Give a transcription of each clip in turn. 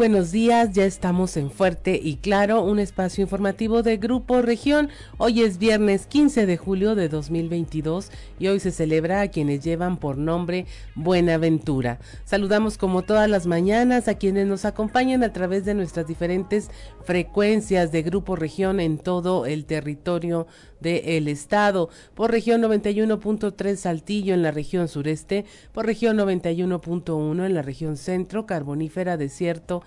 Buenos días, ya estamos en Fuerte y Claro, un espacio informativo de Grupo Región. Hoy es viernes 15 de julio de 2022 y hoy se celebra a quienes llevan por nombre Buenaventura. Saludamos como todas las mañanas a quienes nos acompañan a través de nuestras diferentes frecuencias de Grupo Región en todo el territorio del estado. Por región 91.3 Saltillo en la región sureste, por región 91.1 en la región centro, carbonífera, desierto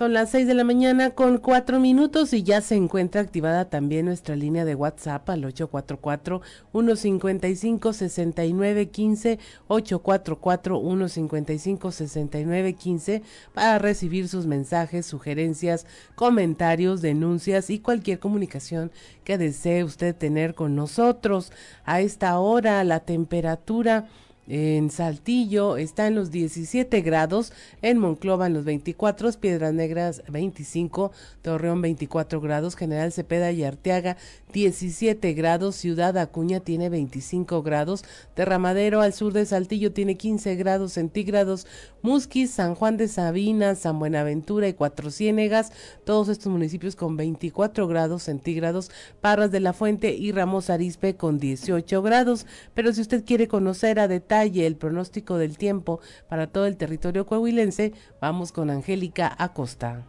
Son las 6 de la mañana con cuatro minutos y ya se encuentra activada también nuestra línea de WhatsApp al 844-155-6915, 844-155-6915 para recibir sus mensajes, sugerencias, comentarios, denuncias y cualquier comunicación que desee usted tener con nosotros. A esta hora la temperatura en Saltillo está en los 17 grados, en Monclova en los 24, Piedras Negras 25, Torreón 24 grados, General Cepeda y Arteaga 17 grados, Ciudad Acuña tiene 25 grados, Terramadero al sur de Saltillo tiene 15 grados centígrados, Musquis, San Juan de Sabina, San Buenaventura y Cuatro Ciénegas, todos estos municipios con 24 grados centígrados, Parras de la Fuente y Ramos Arispe con 18 grados, pero si usted quiere conocer a detalle el pronóstico del tiempo para todo el territorio coahuilense, vamos con Angélica Acosta.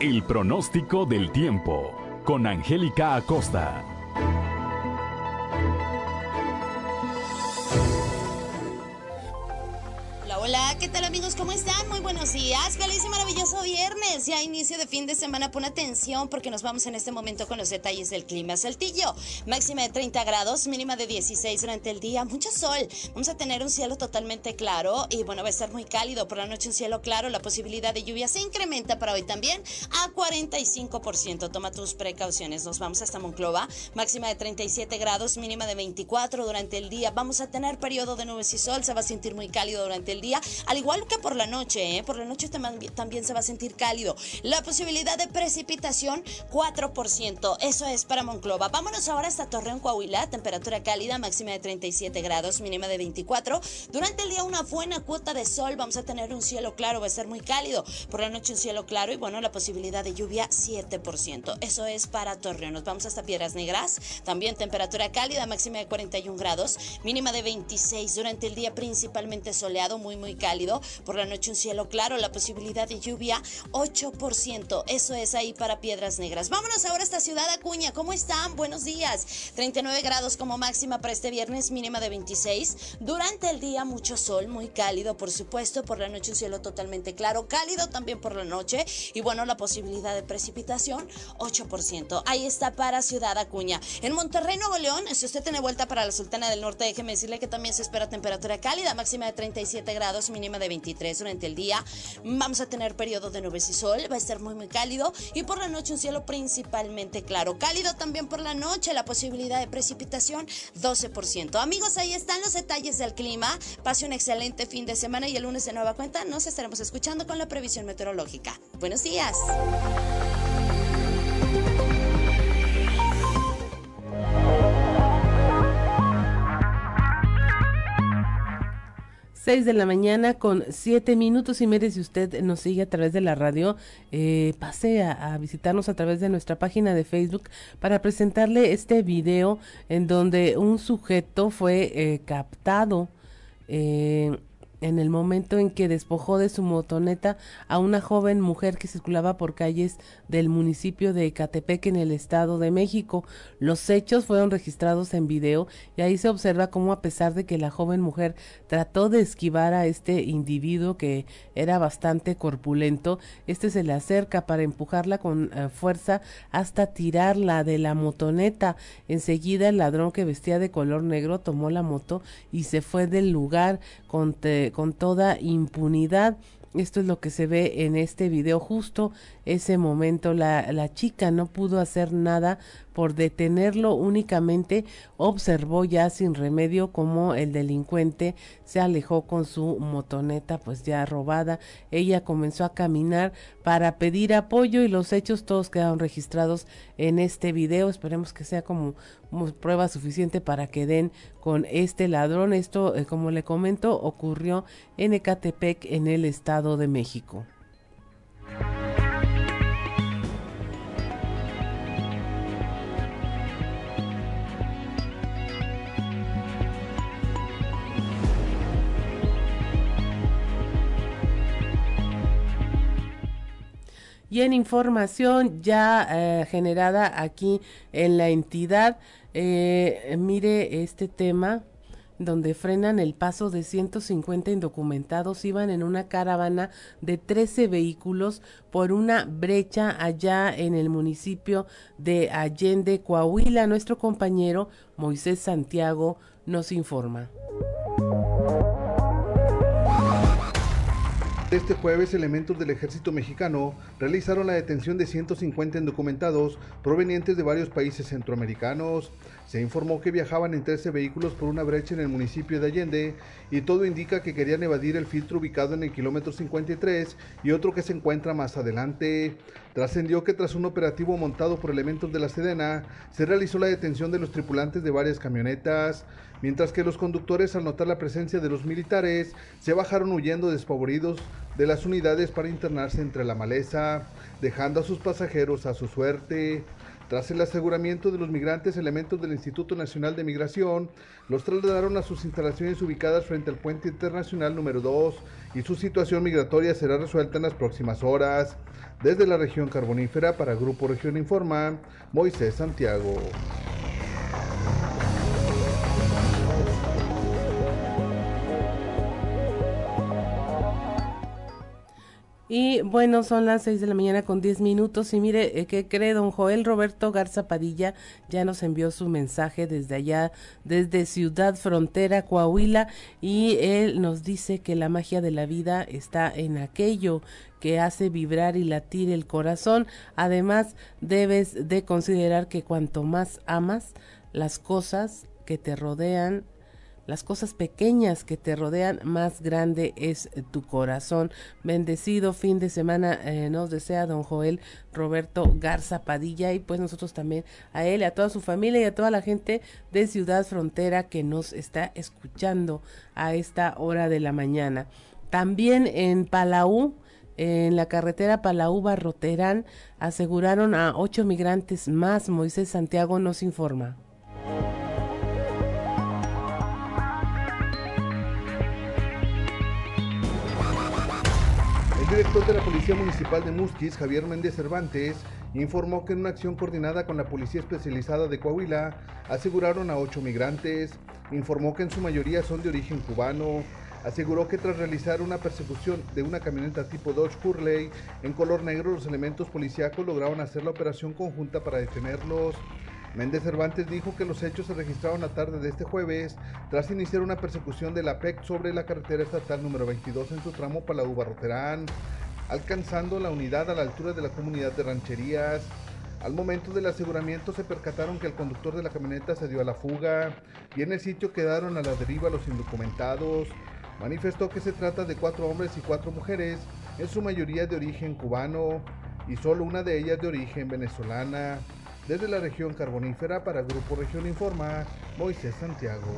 El pronóstico del tiempo con Angélica Acosta. Hola, ¿qué tal amigos? ¿Cómo están? Muy buenos días. Feliz y maravilloso viernes. Ya inicio de fin de semana. Pon atención porque nos vamos en este momento con los detalles del clima. Saltillo, máxima de 30 grados, mínima de 16 durante el día. Mucho sol. Vamos a tener un cielo totalmente claro y bueno, va a estar muy cálido. Por la noche un cielo claro. La posibilidad de lluvia se incrementa para hoy también a 45%. Toma tus precauciones. Nos vamos hasta Monclova, máxima de 37 grados, mínima de 24 durante el día. Vamos a tener periodo de nubes y sol. Se va a sentir muy cálido durante el día al igual que por la noche, ¿eh? por la noche también se va a sentir cálido. La posibilidad de precipitación, 4%. Eso es para Monclova. Vámonos ahora hasta Torreón, Coahuila. Temperatura cálida, máxima de 37 grados, mínima de 24. Durante el día una buena cuota de sol. Vamos a tener un cielo claro, va a ser muy cálido. Por la noche un cielo claro y bueno, la posibilidad de lluvia, 7%. Eso es para Torreón. Nos vamos hasta Piedras Negras. También temperatura cálida, máxima de 41 grados, mínima de 26. Durante el día principalmente soleado, muy muy cálido. Por la noche un cielo claro, la posibilidad de lluvia 8%. Eso es ahí para Piedras Negras. Vámonos ahora a esta ciudad Acuña. ¿Cómo están? Buenos días. 39 grados como máxima para este viernes, mínima de 26. Durante el día mucho sol, muy cálido, por supuesto. Por la noche un cielo totalmente claro, cálido también por la noche. Y bueno, la posibilidad de precipitación 8%. Ahí está para Ciudad Acuña. En Monterrey, Nuevo León, si usted tiene vuelta para la Sultana del Norte, déjeme decirle que también se espera temperatura cálida, máxima de 37 grados mínima de 23 durante el día. Vamos a tener periodo de nubes y sol, va a estar muy muy cálido y por la noche un cielo principalmente claro. Cálido también por la noche, la posibilidad de precipitación 12%. Amigos, ahí están los detalles del clima. Pase un excelente fin de semana y el lunes de nueva cuenta nos estaremos escuchando con la previsión meteorológica. Buenos días. 6 de la mañana con 7 minutos y medio. Si usted nos sigue a través de la radio, eh, pase a, visitarnos a través de nuestra página de Facebook para presentarle este video en donde un sujeto fue eh, captado. Eh, en el momento en que despojó de su motoneta a una joven mujer que circulaba por calles del municipio de Ecatepec en el Estado de México. Los hechos fueron registrados en video y ahí se observa cómo a pesar de que la joven mujer trató de esquivar a este individuo que era bastante corpulento, este se le acerca para empujarla con eh, fuerza hasta tirarla de la motoneta. Enseguida el ladrón que vestía de color negro tomó la moto y se fue del lugar con, con toda impunidad. Esto es lo que se ve en este video. Justo ese momento la, la chica no pudo hacer nada por detenerlo únicamente observó ya sin remedio como el delincuente se alejó con su motoneta pues ya robada. Ella comenzó a caminar para pedir apoyo y los hechos todos quedaron registrados en este video. Esperemos que sea como, prueba suficiente para que den con este ladrón. Esto, eh, como le comento, ocurrió en Ecatepec en el Estado de México. Y en información ya eh, generada aquí en la entidad, eh, mire este tema donde frenan el paso de 150 indocumentados, iban en una caravana de 13 vehículos por una brecha allá en el municipio de Allende, Coahuila. Nuestro compañero Moisés Santiago nos informa. Este jueves, elementos del ejército mexicano realizaron la detención de 150 indocumentados provenientes de varios países centroamericanos. Se informó que viajaban en 13 vehículos por una brecha en el municipio de Allende y todo indica que querían evadir el filtro ubicado en el kilómetro 53 y otro que se encuentra más adelante. Trascendió que tras un operativo montado por elementos de la Sedena, se realizó la detención de los tripulantes de varias camionetas mientras que los conductores al notar la presencia de los militares se bajaron huyendo despavoridos de las unidades para internarse entre la maleza, dejando a sus pasajeros a su suerte. Tras el aseguramiento de los migrantes, elementos del Instituto Nacional de Migración los trasladaron a sus instalaciones ubicadas frente al puente internacional número 2 y su situación migratoria será resuelta en las próximas horas. Desde la región carbonífera para Grupo Región Informa, Moisés Santiago. Y bueno, son las seis de la mañana con diez minutos. Y mire, eh, ¿qué cree don Joel Roberto Garza Padilla? Ya nos envió su mensaje desde allá, desde Ciudad Frontera, Coahuila. Y él nos dice que la magia de la vida está en aquello que hace vibrar y latir el corazón. Además, debes de considerar que cuanto más amas las cosas que te rodean, las cosas pequeñas que te rodean, más grande es tu corazón. Bendecido fin de semana eh, nos desea don Joel Roberto Garza Padilla y pues nosotros también a él, a toda su familia y a toda la gente de Ciudad Frontera que nos está escuchando a esta hora de la mañana. También en Palau, en la carretera Palau-Barroterán, aseguraron a ocho migrantes más. Moisés Santiago nos informa. Director de la Policía Municipal de Musquis, Javier Méndez Cervantes, informó que en una acción coordinada con la Policía Especializada de Coahuila aseguraron a ocho migrantes. Informó que en su mayoría son de origen cubano. Aseguró que tras realizar una persecución de una camioneta tipo Dodge Hurley en color negro, los elementos policíacos lograron hacer la operación conjunta para detenerlos. Méndez Cervantes dijo que los hechos se registraron la tarde de este jueves tras iniciar una persecución de la PEC sobre la carretera estatal número 22 en su tramo Palau-Barroterán, alcanzando la unidad a la altura de la comunidad de rancherías. Al momento del aseguramiento se percataron que el conductor de la camioneta se dio a la fuga y en el sitio quedaron a la deriva los indocumentados. Manifestó que se trata de cuatro hombres y cuatro mujeres, en su mayoría de origen cubano y solo una de ellas de origen venezolana. Desde la región carbonífera para Grupo Región Informa, Moisés Santiago.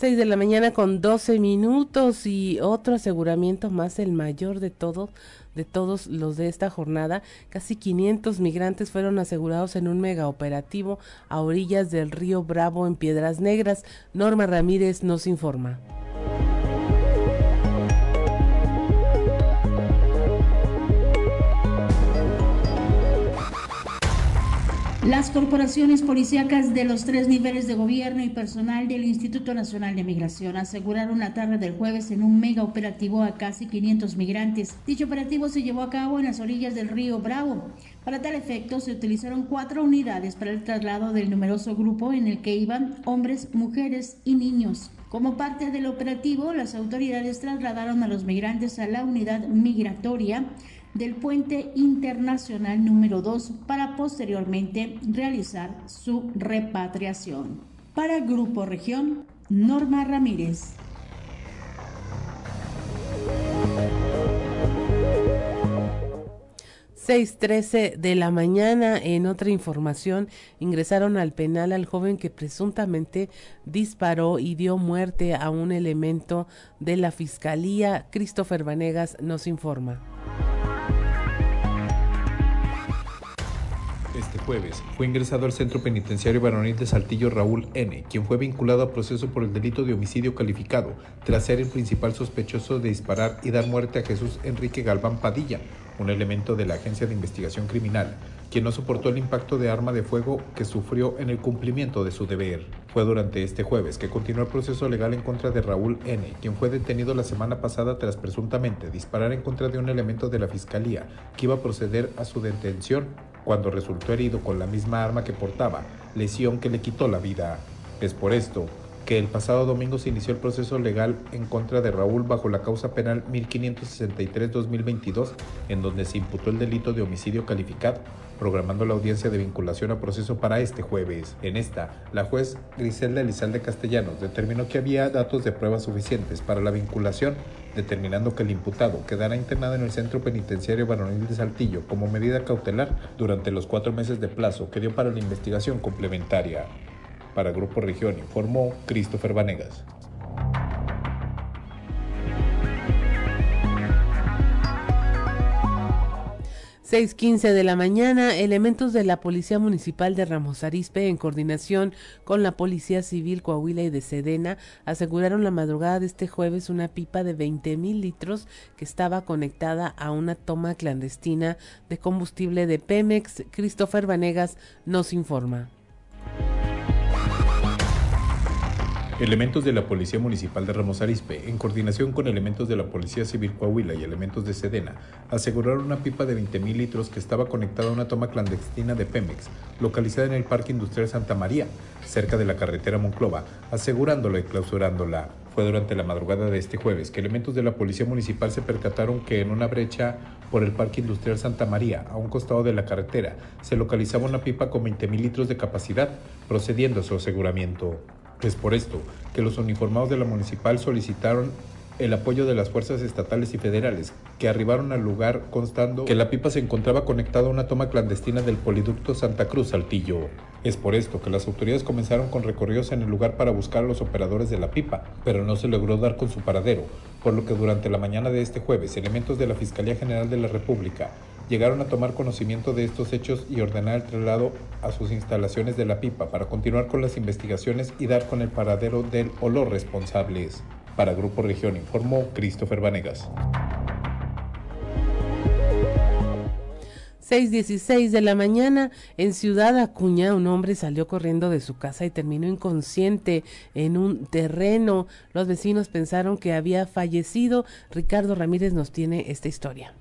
Seis de la mañana con 12 minutos y otro aseguramiento más, el mayor de todos, de todos los de esta jornada. Casi 500 migrantes fueron asegurados en un megaoperativo a orillas del río Bravo en Piedras Negras. Norma Ramírez nos informa. Las corporaciones policíacas de los tres niveles de gobierno y personal del Instituto Nacional de Migración aseguraron la tarde del jueves en un mega operativo a casi 500 migrantes. Dicho operativo se llevó a cabo en las orillas del río Bravo. Para tal efecto, se utilizaron cuatro unidades para el traslado del numeroso grupo en el que iban hombres, mujeres y niños. Como parte del operativo, las autoridades trasladaron a los migrantes a la unidad migratoria del puente internacional número 2 para posteriormente realizar su repatriación. Para Grupo Región, Norma Ramírez. 6.13 de la mañana, en otra información, ingresaron al penal al joven que presuntamente disparó y dio muerte a un elemento de la Fiscalía. Christopher Vanegas nos informa. Este jueves fue ingresado al centro penitenciario varonil de Saltillo Raúl N., quien fue vinculado a proceso por el delito de homicidio calificado, tras ser el principal sospechoso de disparar y dar muerte a Jesús Enrique Galván Padilla, un elemento de la Agencia de Investigación Criminal, quien no soportó el impacto de arma de fuego que sufrió en el cumplimiento de su deber. Fue durante este jueves que continuó el proceso legal en contra de Raúl N., quien fue detenido la semana pasada tras presuntamente disparar en contra de un elemento de la Fiscalía que iba a proceder a su detención cuando resultó herido con la misma arma que portaba, lesión que le quitó la vida. Es por esto que el pasado domingo se inició el proceso legal en contra de Raúl bajo la causa penal 1563-2022, en donde se imputó el delito de homicidio calificado, programando la audiencia de vinculación a proceso para este jueves. En esta, la juez Griselda Elizalde Castellanos determinó que había datos de pruebas suficientes para la vinculación, determinando que el imputado quedara internado en el centro penitenciario varonil de Saltillo como medida cautelar durante los cuatro meses de plazo que dio para la investigación complementaria. Para Grupo Región informó Christopher Vanegas. 6.15 de la mañana, elementos de la Policía Municipal de Ramos Arizpe, en coordinación con la Policía Civil Coahuila y de Sedena, aseguraron la madrugada de este jueves una pipa de 20 mil litros que estaba conectada a una toma clandestina de combustible de Pemex. Christopher Vanegas nos informa. Elementos de la Policía Municipal de Ramos Arizpe, en coordinación con elementos de la Policía Civil Coahuila y elementos de Sedena, aseguraron una pipa de 20.000 litros que estaba conectada a una toma clandestina de Pemex, localizada en el Parque Industrial Santa María, cerca de la carretera Monclova, asegurándola y clausurándola. Fue durante la madrugada de este jueves que elementos de la Policía Municipal se percataron que en una brecha por el Parque Industrial Santa María, a un costado de la carretera, se localizaba una pipa con 20.000 litros de capacidad, procediendo a su aseguramiento. Es por esto que los uniformados de la municipal solicitaron el apoyo de las fuerzas estatales y federales, que arribaron al lugar constando que la pipa se encontraba conectada a una toma clandestina del poliducto Santa Cruz Saltillo. Es por esto que las autoridades comenzaron con recorridos en el lugar para buscar a los operadores de la pipa, pero no se logró dar con su paradero, por lo que durante la mañana de este jueves elementos de la Fiscalía General de la República llegaron a tomar conocimiento de estos hechos y ordenar el traslado a sus instalaciones de la pipa para continuar con las investigaciones y dar con el paradero del o los responsables. Para Grupo Región informó Christopher Vanegas. 6.16 de la mañana en Ciudad Acuña, un hombre salió corriendo de su casa y terminó inconsciente en un terreno. Los vecinos pensaron que había fallecido. Ricardo Ramírez nos tiene esta historia.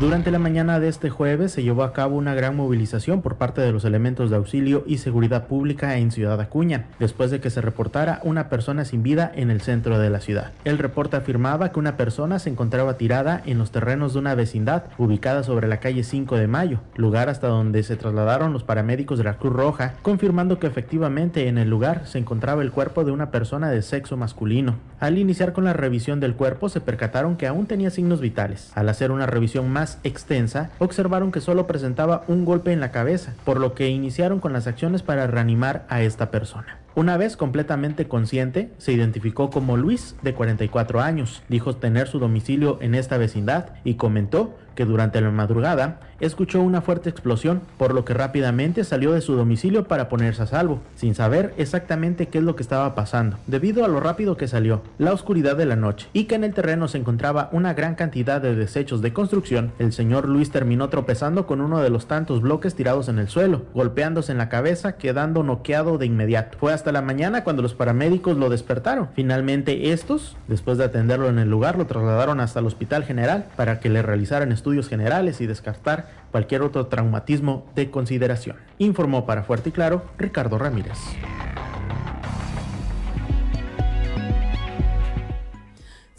Durante la mañana de este jueves se llevó a cabo una gran movilización por parte de los elementos de auxilio y seguridad pública en Ciudad Acuña, después de que se reportara una persona sin vida en el centro de la ciudad. El reporte afirmaba que una persona se encontraba tirada en los terrenos de una vecindad ubicada sobre la calle 5 de Mayo, lugar hasta donde se trasladaron los paramédicos de la Cruz Roja, confirmando que efectivamente en el lugar se encontraba el cuerpo de una persona de sexo masculino. Al iniciar con la revisión del cuerpo se percataron que aún tenía signos vitales. Al hacer una revisión más más extensa, observaron que solo presentaba un golpe en la cabeza, por lo que iniciaron con las acciones para reanimar a esta persona. Una vez completamente consciente, se identificó como Luis, de 44 años. Dijo tener su domicilio en esta vecindad y comentó que durante la madrugada escuchó una fuerte explosión, por lo que rápidamente salió de su domicilio para ponerse a salvo, sin saber exactamente qué es lo que estaba pasando, debido a lo rápido que salió, la oscuridad de la noche, y que en el terreno se encontraba una gran cantidad de desechos de construcción, el señor Luis terminó tropezando con uno de los tantos bloques tirados en el suelo, golpeándose en la cabeza, quedando noqueado de inmediato. Fue hasta la mañana cuando los paramédicos lo despertaron. Finalmente estos, después de atenderlo en el lugar, lo trasladaron hasta el hospital general para que le realizaran estudios generales y descartar cualquier otro traumatismo de consideración. Informó para Fuerte y Claro Ricardo Ramírez.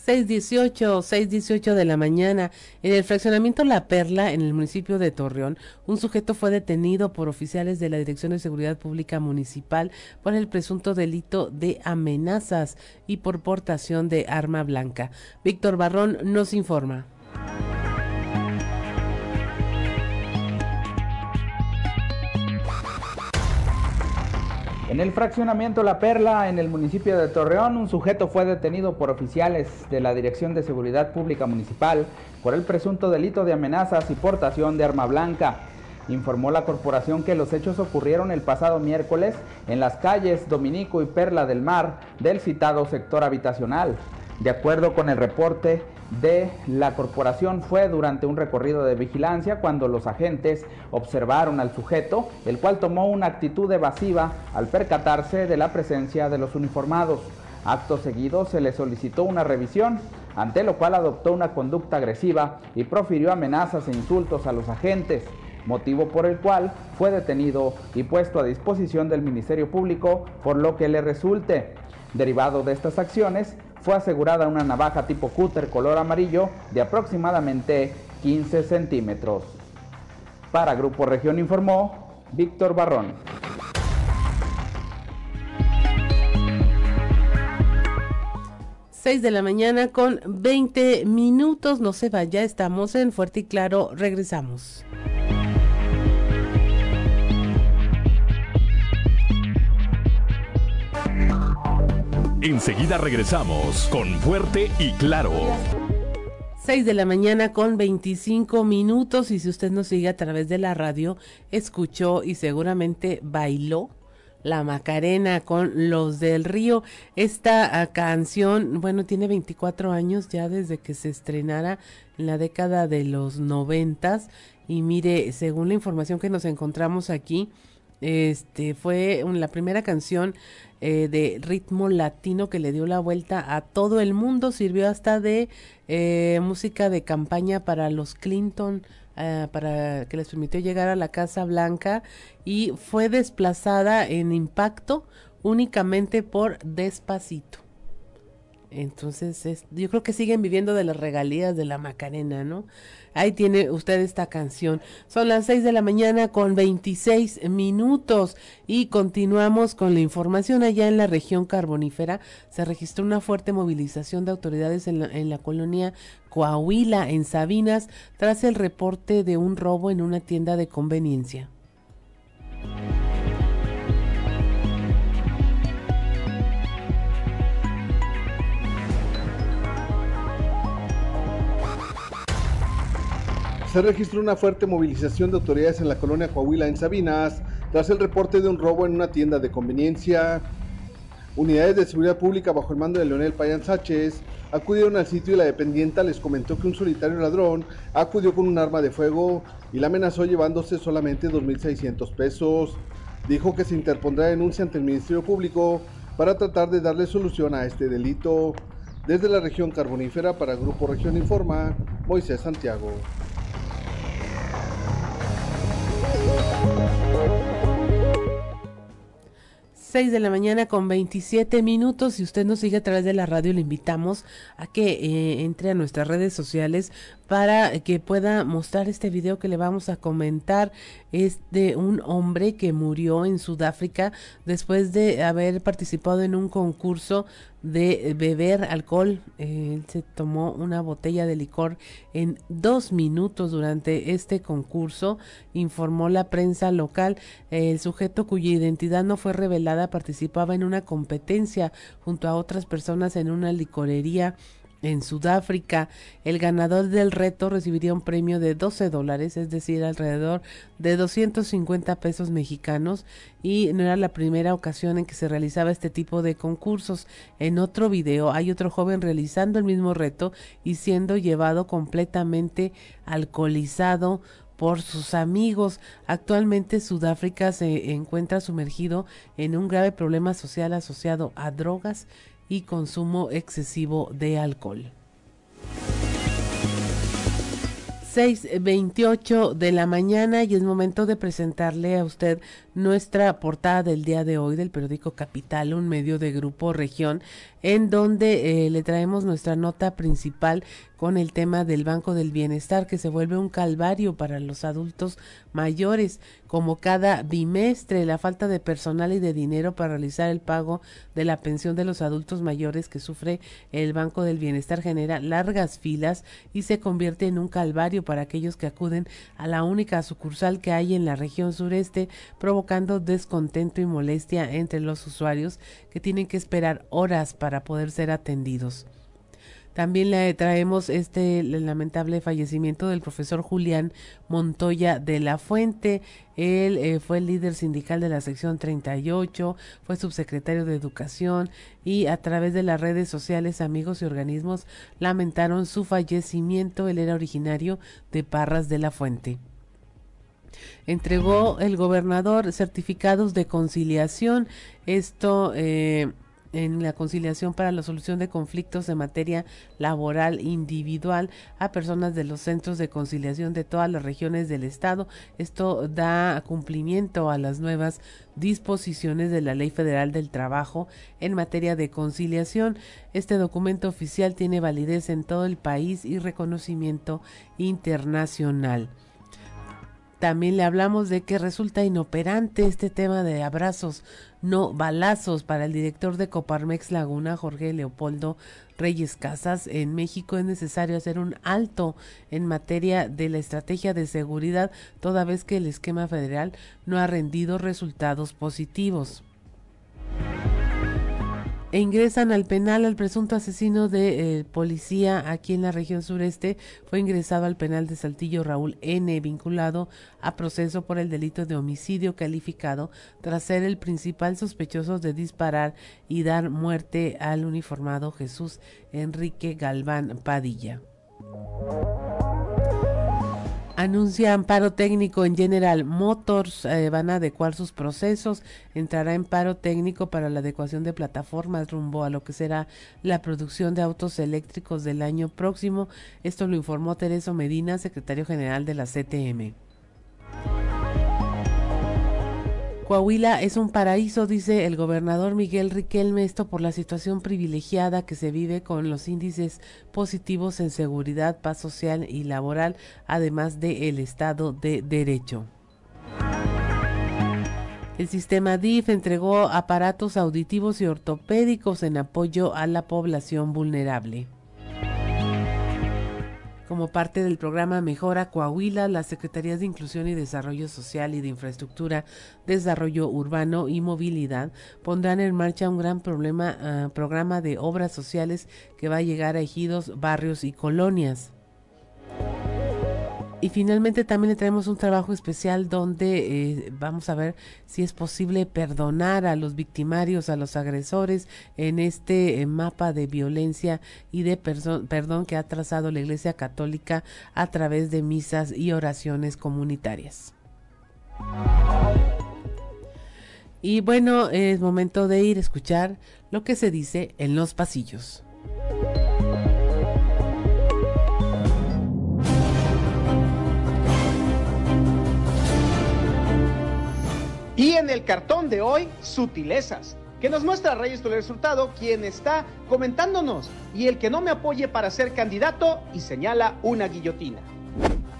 618, 618 de la mañana, en el fraccionamiento La Perla, en el municipio de Torreón, un sujeto fue detenido por oficiales de la Dirección de Seguridad Pública Municipal por el presunto delito de amenazas y por portación de arma blanca. Víctor Barrón nos informa. En el fraccionamiento La Perla, en el municipio de Torreón, un sujeto fue detenido por oficiales de la Dirección de Seguridad Pública Municipal por el presunto delito de amenazas y portación de arma blanca. Informó la corporación que los hechos ocurrieron el pasado miércoles en las calles Dominico y Perla del Mar del citado sector habitacional. De acuerdo con el reporte, de la corporación fue durante un recorrido de vigilancia cuando los agentes observaron al sujeto, el cual tomó una actitud evasiva al percatarse de la presencia de los uniformados. Acto seguido se le solicitó una revisión, ante lo cual adoptó una conducta agresiva y profirió amenazas e insultos a los agentes, motivo por el cual fue detenido y puesto a disposición del Ministerio Público por lo que le resulte. Derivado de estas acciones, fue asegurada una navaja tipo cúter color amarillo de aproximadamente 15 centímetros. Para Grupo Región informó Víctor Barrón. Seis de la mañana con 20 minutos. No se vaya, estamos en Fuerte y Claro. Regresamos. Enseguida regresamos con Fuerte y Claro. 6 de la mañana con 25 minutos y si usted nos sigue a través de la radio, escuchó y seguramente bailó la Macarena con Los del Río. Esta ah, canción, bueno, tiene 24 años ya desde que se estrenara en la década de los noventas y mire, según la información que nos encontramos aquí, este fue la primera canción eh, de ritmo latino que le dio la vuelta a todo el mundo, sirvió hasta de eh, música de campaña para los Clinton, eh, para que les permitió llegar a la Casa Blanca y fue desplazada en impacto únicamente por Despacito. Entonces, yo creo que siguen viviendo de las regalías de la Macarena, ¿no? Ahí tiene usted esta canción. Son las 6 de la mañana con 26 minutos y continuamos con la información. Allá en la región carbonífera se registró una fuerte movilización de autoridades en la, en la colonia Coahuila, en Sabinas, tras el reporte de un robo en una tienda de conveniencia. Se registró una fuerte movilización de autoridades en la colonia Coahuila en Sabinas tras el reporte de un robo en una tienda de conveniencia. Unidades de seguridad pública bajo el mando de Leonel Payan Sánchez acudieron al sitio y la dependienta les comentó que un solitario ladrón acudió con un arma de fuego y la amenazó llevándose solamente 2.600 pesos. Dijo que se interpondrá denuncia ante el Ministerio Público para tratar de darle solución a este delito. Desde la región carbonífera para Grupo Región Informa, Moisés Santiago. 6 6 de la mañana con 27 minutos. Si usted nos sigue a través de la radio, le invitamos a que eh, entre a nuestras redes sociales para que pueda mostrar este video que le vamos a comentar. Es de un hombre que murió en Sudáfrica después de haber participado en un concurso de beber alcohol. Él se tomó una botella de licor en dos minutos durante este concurso, informó la prensa local. El sujeto cuya identidad no fue revelada participaba en una competencia junto a otras personas en una licorería en Sudáfrica. El ganador del reto recibiría un premio de 12 dólares, es decir, alrededor de 250 pesos mexicanos y no era la primera ocasión en que se realizaba este tipo de concursos. En otro video hay otro joven realizando el mismo reto y siendo llevado completamente alcoholizado por sus amigos. Actualmente Sudáfrica se encuentra sumergido en un grave problema social asociado a drogas y consumo excesivo de alcohol. 6.28 de la mañana y es momento de presentarle a usted nuestra portada del día de hoy del periódico Capital, un medio de grupo región, en donde eh, le traemos nuestra nota principal con el tema del Banco del Bienestar, que se vuelve un calvario para los adultos mayores, como cada bimestre, la falta de personal y de dinero para realizar el pago de la pensión de los adultos mayores que sufre el Banco del Bienestar genera largas filas y se convierte en un calvario para aquellos que acuden a la única sucursal que hay en la región sureste, provocando descontento y molestia entre los usuarios que tienen que esperar horas para poder ser atendidos. También le traemos este lamentable fallecimiento del profesor Julián Montoya de la Fuente. Él eh, fue el líder sindical de la sección 38, fue subsecretario de Educación y a través de las redes sociales amigos y organismos lamentaron su fallecimiento. Él era originario de Parras de la Fuente entregó el gobernador certificados de conciliación. Esto eh, en la conciliación para la solución de conflictos de materia laboral individual a personas de los centros de conciliación de todas las regiones del estado. Esto da cumplimiento a las nuevas disposiciones de la Ley Federal del Trabajo en materia de conciliación. Este documento oficial tiene validez en todo el país y reconocimiento internacional. También le hablamos de que resulta inoperante este tema de abrazos, no balazos para el director de Coparmex Laguna, Jorge Leopoldo Reyes Casas. En México es necesario hacer un alto en materia de la estrategia de seguridad, toda vez que el esquema federal no ha rendido resultados positivos e ingresan al penal al presunto asesino de eh, policía aquí en la región sureste. Fue ingresado al penal de Saltillo Raúl N, vinculado a proceso por el delito de homicidio calificado tras ser el principal sospechoso de disparar y dar muerte al uniformado Jesús Enrique Galván Padilla anuncia amparo técnico en General Motors, eh, van a adecuar sus procesos, entrará en paro técnico para la adecuación de plataformas rumbo a lo que será la producción de autos eléctricos del año próximo. Esto lo informó Tereso Medina, secretario general de la CTM. Coahuila es un paraíso, dice el gobernador Miguel Riquelme, esto por la situación privilegiada que se vive con los índices positivos en seguridad, paz social y laboral, además del el Estado de Derecho. El sistema DIF entregó aparatos auditivos y ortopédicos en apoyo a la población vulnerable. Como parte del programa Mejora Coahuila, las Secretarías de Inclusión y Desarrollo Social y de Infraestructura, Desarrollo Urbano y Movilidad pondrán en marcha un gran problema, ah, programa de obras sociales que va a llegar a ejidos, barrios y colonias. Y finalmente también le traemos un trabajo especial donde eh, vamos a ver si es posible perdonar a los victimarios, a los agresores en este eh, mapa de violencia y de perdón que ha trazado la Iglesia Católica a través de misas y oraciones comunitarias. Y bueno, es momento de ir a escuchar lo que se dice en los pasillos. Y en el cartón de hoy, sutilezas, que nos muestra Reyes Toledo Resultado, quien está comentándonos, y el que no me apoye para ser candidato y señala una guillotina.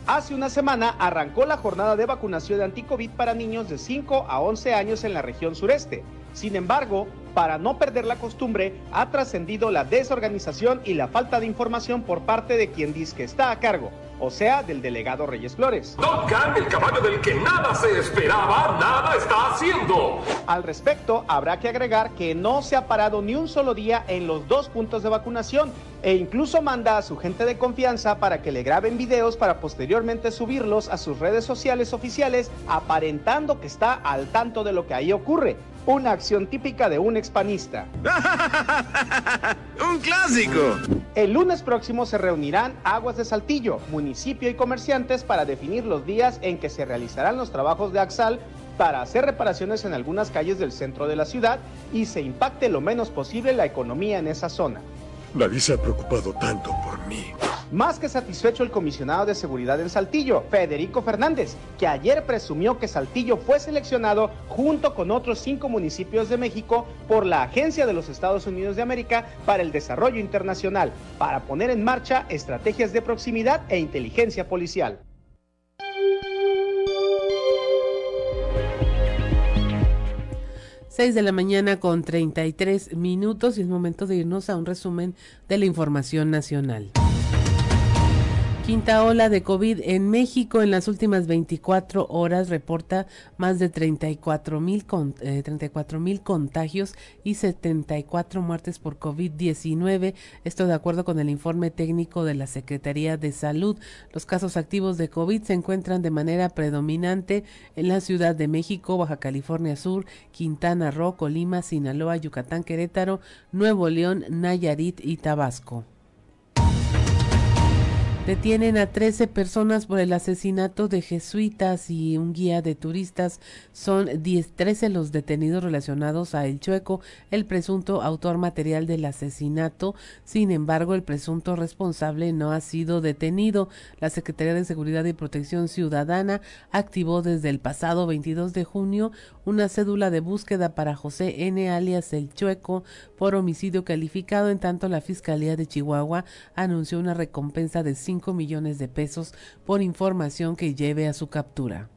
Hace una semana arrancó la jornada de vacunación de anticovid para niños de 5 a 11 años en la región sureste. Sin embargo, para no perder la costumbre, ha trascendido la desorganización y la falta de información por parte de quien dice que está a cargo, o sea, del delegado Reyes Flores. No el caballo del que nada se esperaba, nada está haciendo. Al respecto, habrá que agregar que no se ha parado ni un solo día en los dos puntos de vacunación e incluso manda a su gente de confianza para que le graben videos para posteriormente subirlos a sus redes sociales oficiales aparentando que está al tanto de lo que ahí ocurre. Una acción típica de un expanista. ¡Un clásico! El lunes próximo se reunirán Aguas de Saltillo, municipio y comerciantes para definir los días en que se realizarán los trabajos de Axal para hacer reparaciones en algunas calles del centro de la ciudad y se impacte lo menos posible la economía en esa zona. Nadie se ha preocupado tanto por mí. Más que satisfecho el comisionado de seguridad en Saltillo, Federico Fernández, que ayer presumió que Saltillo fue seleccionado junto con otros cinco municipios de México por la Agencia de los Estados Unidos de América para el Desarrollo Internacional, para poner en marcha estrategias de proximidad e inteligencia policial. 6 de la mañana con 33 minutos y es momento de irnos a un resumen de la información nacional. Quinta ola de COVID en México en las últimas 24 horas reporta más de 34 mil eh, mil contagios y 74 muertes por COVID-19. Esto de acuerdo con el informe técnico de la Secretaría de Salud. Los casos activos de COVID se encuentran de manera predominante en la Ciudad de México, Baja California Sur, Quintana Roo, Colima, Sinaloa, Yucatán, Querétaro, Nuevo León, Nayarit y Tabasco. Detienen a 13 personas por el asesinato de jesuitas y un guía de turistas. Son 10, 13 los detenidos relacionados a El Chueco, el presunto autor material del asesinato. Sin embargo, el presunto responsable no ha sido detenido. La Secretaría de Seguridad y Protección Ciudadana activó desde el pasado 22 de junio una cédula de búsqueda para José N. alias El Chueco por homicidio calificado. En tanto, la Fiscalía de Chihuahua anunció una recompensa de 5 millones de pesos por información que lleve a su captura.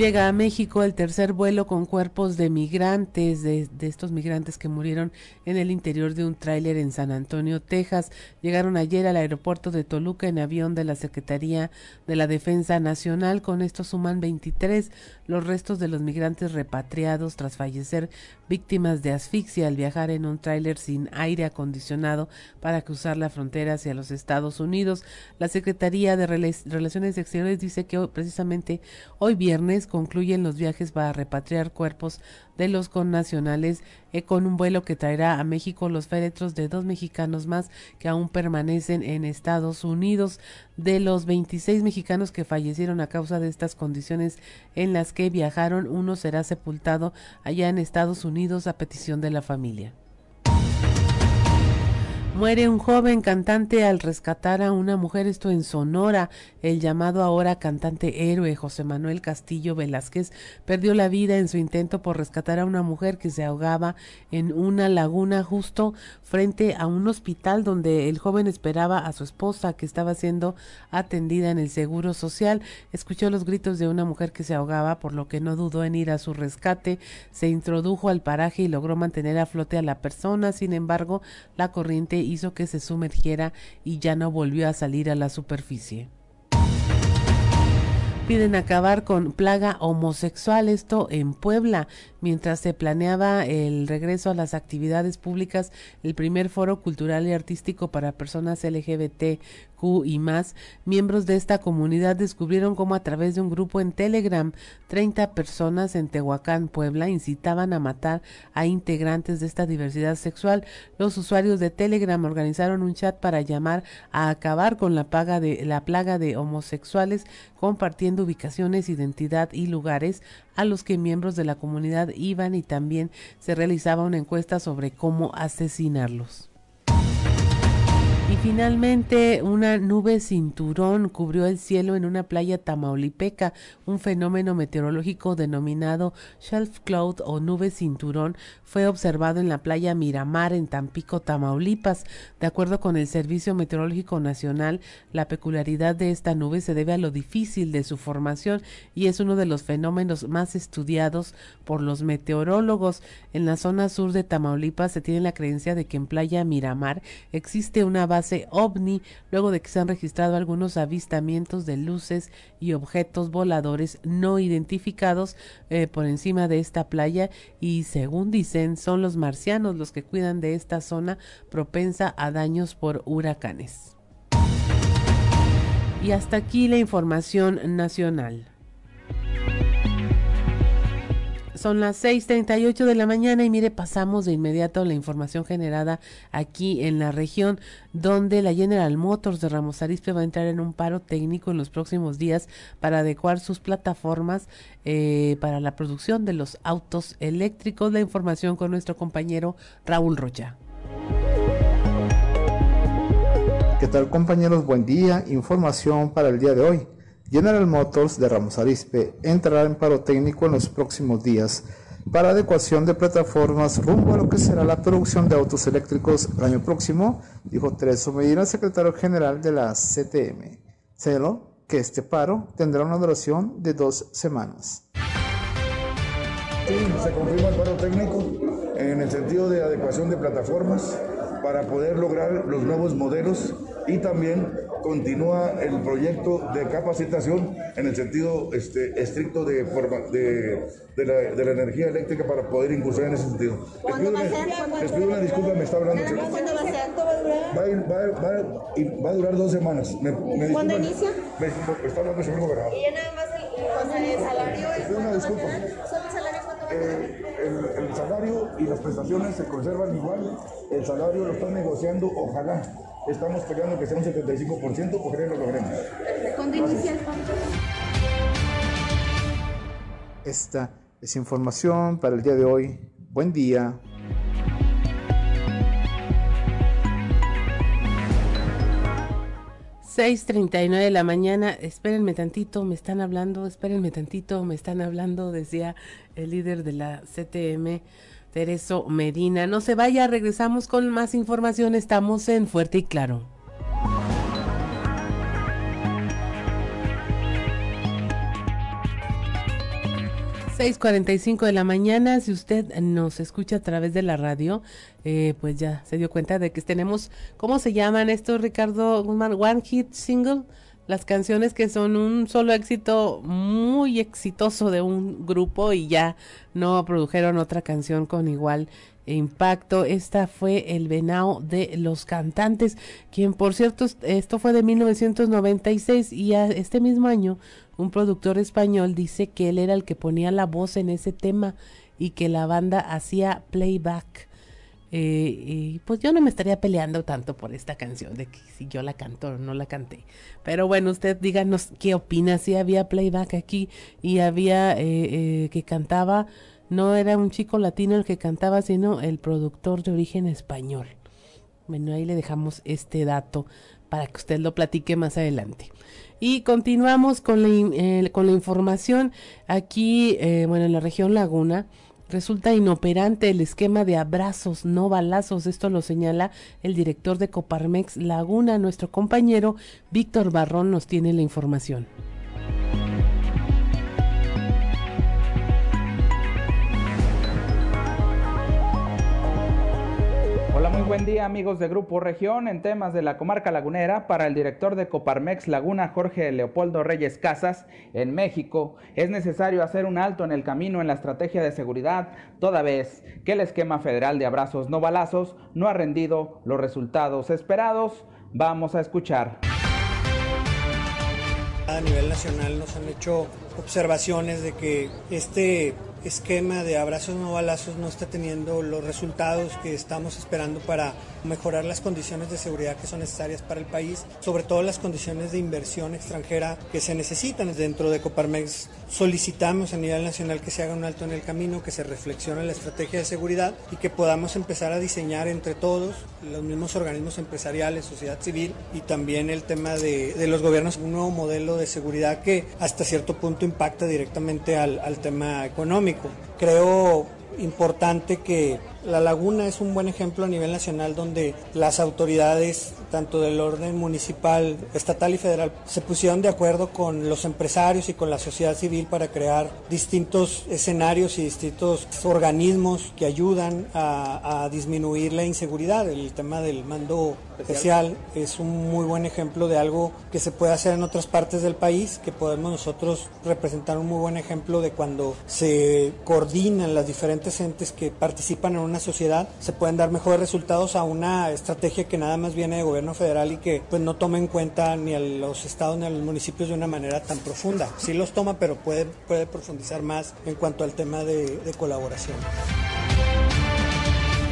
Llega a México el tercer vuelo con cuerpos de migrantes, de, estos migrantes que murieron en el interior de un tráiler en San Antonio, Texas. Llegaron ayer al aeropuerto de Toluca en avión de la Secretaría de la Defensa Nacional. Con esto suman 23 los restos de los migrantes repatriados tras fallecer víctimas de asfixia al viajar en un tráiler sin aire acondicionado para cruzar la frontera hacia los Estados Unidos. La Secretaría de Relaciones Exteriores dice que precisamente hoy viernes concluyen los viajes para repatriar cuerpos de los connacionales eh, con un vuelo que traerá a México los féretros de dos mexicanos más que aún permanecen en Estados Unidos. De los 26 mexicanos que fallecieron a causa de estas condiciones en las que viajaron, uno será sepultado allá en Estados Unidos a petición de la familia. Muere un joven cantante al rescatar a una mujer, esto en Sonora. El llamado ahora cantante héroe José Manuel Castillo Velázquez perdió la vida en su intento por rescatar a una mujer que se ahogaba en una laguna justo frente a un hospital donde el joven esperaba a su esposa que estaba siendo atendida en el Seguro Social. Escuchó los gritos de una mujer que se ahogaba, por lo que no dudó en ir a su rescate. Se introdujo al paraje y logró mantener a flote a la persona. Sin embargo, la corriente hizo que se sumergiera y ya no volvió a salir a la superficie. Piden acabar con plaga homosexual, esto en Puebla, mientras se planeaba el regreso a las actividades públicas, el primer foro cultural y artístico para personas LGBT y más, miembros de esta comunidad descubrieron cómo a través de un grupo en Telegram, 30 personas en Tehuacán, Puebla, incitaban a matar a integrantes de esta diversidad sexual. Los usuarios de Telegram organizaron un chat para llamar a acabar con la, plaga de, la plaga de homosexuales, compartiendo ubicaciones, identidad y lugares a los que miembros de la comunidad iban y también se realizaba una encuesta sobre cómo asesinarlos. Finalmente, una nube cinturón cubrió el cielo en una playa tamaulipeca. Un fenómeno meteorológico denominado shelf cloud o nube cinturón fue observado en la playa Miramar en Tampico, Tamaulipas. De acuerdo con el Servicio Meteorológico Nacional, la peculiaridad de esta nube se debe a lo difícil de su formación y es uno de los fenómenos más estudiados por los meteorólogos. En la zona sur de Tamaulipas se tiene la creencia de que en playa Miramar existe una base ovni luego de que se han registrado algunos avistamientos de luces y objetos voladores no identificados eh, por encima de esta playa y según dicen son los marcianos los que cuidan de esta zona propensa a daños por huracanes. Y hasta aquí la información nacional. Son las 6:38 de la mañana y mire, pasamos de inmediato la información generada aquí en la región, donde la General Motors de Ramos Arizpe va a entrar en un paro técnico en los próximos días para adecuar sus plataformas eh, para la producción de los autos eléctricos. La información con nuestro compañero Raúl Rocha. ¿Qué tal compañeros? Buen día. Información para el día de hoy. General Motors de Ramos Arizpe entrará en paro técnico en los próximos días para adecuación de plataformas rumbo a lo que será la producción de autos eléctricos el año próximo, dijo Tereso Medina, secretario general de la CTM. Celo que este paro tendrá una duración de dos semanas. Sí, se confirma el paro técnico en el sentido de adecuación de plataformas para poder lograr los nuevos modelos y también continúa el proyecto de capacitación en el sentido este, estricto de, de, de, la, de, la, energía eléctrica para poder incursionar en ese sentido. ¿Cuándo va a ser? Les pido una disculpa, me está hablando. ¿Cuándo va a ser? Va va, va, va a durar dos semanas. Me, me ¿Cuándo inicia? Me, me, está hablando el señor gobernador. ¿Y ya nada más el, el salario? Les pido una disculpa. ¿Solo el salario cuánto va a eh, el, el salario y las prestaciones se conservan igual. El salario lo están negociando, ojalá estamos peleando que sea un 75%, porque lo logremos. ¿Cuándo inicia el Esta es información para el día de hoy. Buen día. Seis treinta y nueve de la mañana, espérenme tantito, me están hablando, espérenme tantito, me están hablando, decía el líder de la CTM, Tereso Medina. No se vaya, regresamos con más información. Estamos en Fuerte y Claro. 6:45 de la mañana. Si usted nos escucha a través de la radio, eh, pues ya se dio cuenta de que tenemos, ¿cómo se llaman estos, Ricardo Guzmán? One Hit Single las canciones que son un solo éxito muy exitoso de un grupo y ya no produjeron otra canción con igual impacto. Esta fue El Venao de los Cantantes, quien por cierto esto fue de 1996 y a este mismo año un productor español dice que él era el que ponía la voz en ese tema y que la banda hacía playback eh, y pues yo no me estaría peleando tanto por esta canción, de que si yo la canto o no la canté. Pero bueno, usted díganos qué opina, si había playback aquí y había eh, eh, que cantaba, no era un chico latino el que cantaba, sino el productor de origen español. Bueno, ahí le dejamos este dato para que usted lo platique más adelante. Y continuamos con la, con la información aquí, bueno, en la región Laguna. Resulta inoperante el esquema de abrazos, no balazos. Esto lo señala el director de Coparmex Laguna. Nuestro compañero Víctor Barrón nos tiene la información. Buen día amigos de Grupo Región. En temas de la comarca lagunera, para el director de Coparmex Laguna, Jorge Leopoldo Reyes Casas, en México, es necesario hacer un alto en el camino en la estrategia de seguridad, toda vez que el esquema federal de abrazos no balazos no ha rendido los resultados esperados. Vamos a escuchar. A nivel nacional nos han hecho observaciones de que este esquema de abrazos no balazos no está teniendo los resultados que estamos esperando para mejorar las condiciones de seguridad que son necesarias para el país, sobre todo las condiciones de inversión extranjera que se necesitan. Dentro de Coparmex solicitamos a nivel nacional que se haga un alto en el camino, que se reflexione la estrategia de seguridad y que podamos empezar a diseñar entre todos, los mismos organismos empresariales, sociedad civil y también el tema de, de los gobiernos, un nuevo modelo de seguridad que hasta cierto punto impacta directamente al, al tema económico. Creo importante que la laguna es un buen ejemplo a nivel nacional donde las autoridades, tanto del orden municipal, estatal y federal, se pusieron de acuerdo con los empresarios y con la sociedad civil para crear distintos escenarios y distintos organismos que ayudan a, disminuir la inseguridad. El tema del mando especial es un muy buen ejemplo de algo que se puede hacer en otras partes del país, que podemos nosotros representar un muy buen ejemplo de cuando se coordinan las diferentes entes que participan en una sociedad, se pueden dar mejores resultados a una estrategia que nada más viene de gobierno federal y que pues no toma en cuenta ni a los estados ni a los municipios de una manera tan profunda. Sí los toma, pero puede, puede profundizar más en cuanto al tema de, de colaboración.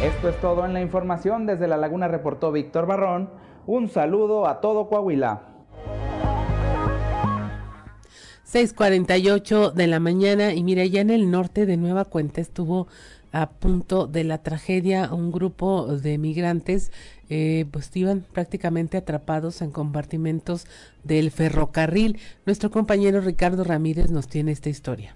Esto es todo en la información. Desde La Laguna reportó Víctor Barrón. Un saludo a todo Coahuila. 6:48 de la mañana y mira, ya en el norte de Nueva Cuenta estuvo a punto de la tragedia un grupo de migrantes eh, pues iban prácticamente atrapados en compartimentos del ferrocarril. Nuestro compañero Ricardo Ramírez nos tiene esta historia.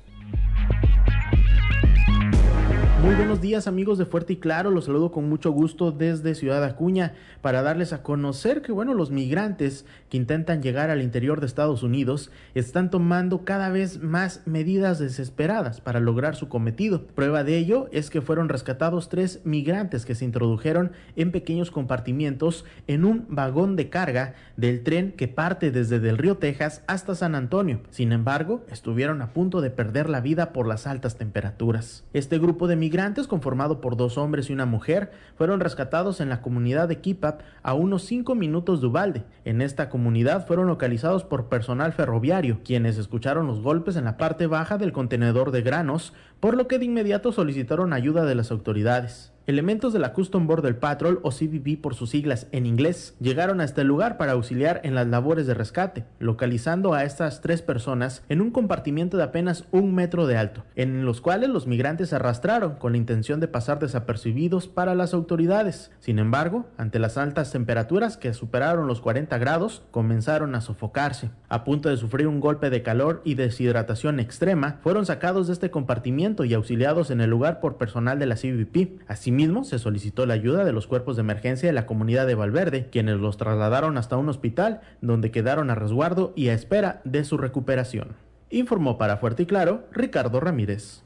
Muy buenos días amigos de Fuerte y Claro, los saludo con mucho gusto desde Ciudad Acuña para darles a conocer que bueno, los migrantes que intentan llegar al interior de Estados Unidos están tomando cada vez más medidas desesperadas para lograr su cometido. Prueba de ello es que fueron rescatados tres migrantes que se introdujeron en pequeños compartimientos en un vagón de carga del tren que parte desde Del Río, Texas hasta San Antonio. Sin embargo, estuvieron a punto de perder la vida por las altas temperaturas. Este grupo de migrantes migrantes, conformado por dos hombres y una mujer, fueron rescatados en la comunidad de Kipap a unos 5 minutos de Ubalde. En esta comunidad fueron localizados por personal ferroviario, quienes escucharon los golpes en la parte baja del contenedor de granos, por lo que de inmediato solicitaron ayuda de las autoridades. Elementos de la Custom Border Patrol o CBP por sus siglas en inglés llegaron a este lugar para auxiliar en las labores de rescate, localizando a estas tres personas en un compartimiento de apenas un metro de alto, en los cuales los migrantes arrastraron con la intención de pasar desapercibidos para las autoridades. Sin embargo, ante las altas temperaturas que superaron los 40 grados, comenzaron a sofocarse. A punto de sufrir un golpe de calor y deshidratación extrema, fueron sacados de este compartimiento y auxiliados en el lugar por personal de la CBP. Así Asimismo, se solicitó la ayuda de los cuerpos de emergencia de la comunidad de Valverde, quienes los trasladaron hasta un hospital donde quedaron a resguardo y a espera de su recuperación. Informó para Fuerte y Claro Ricardo Ramírez.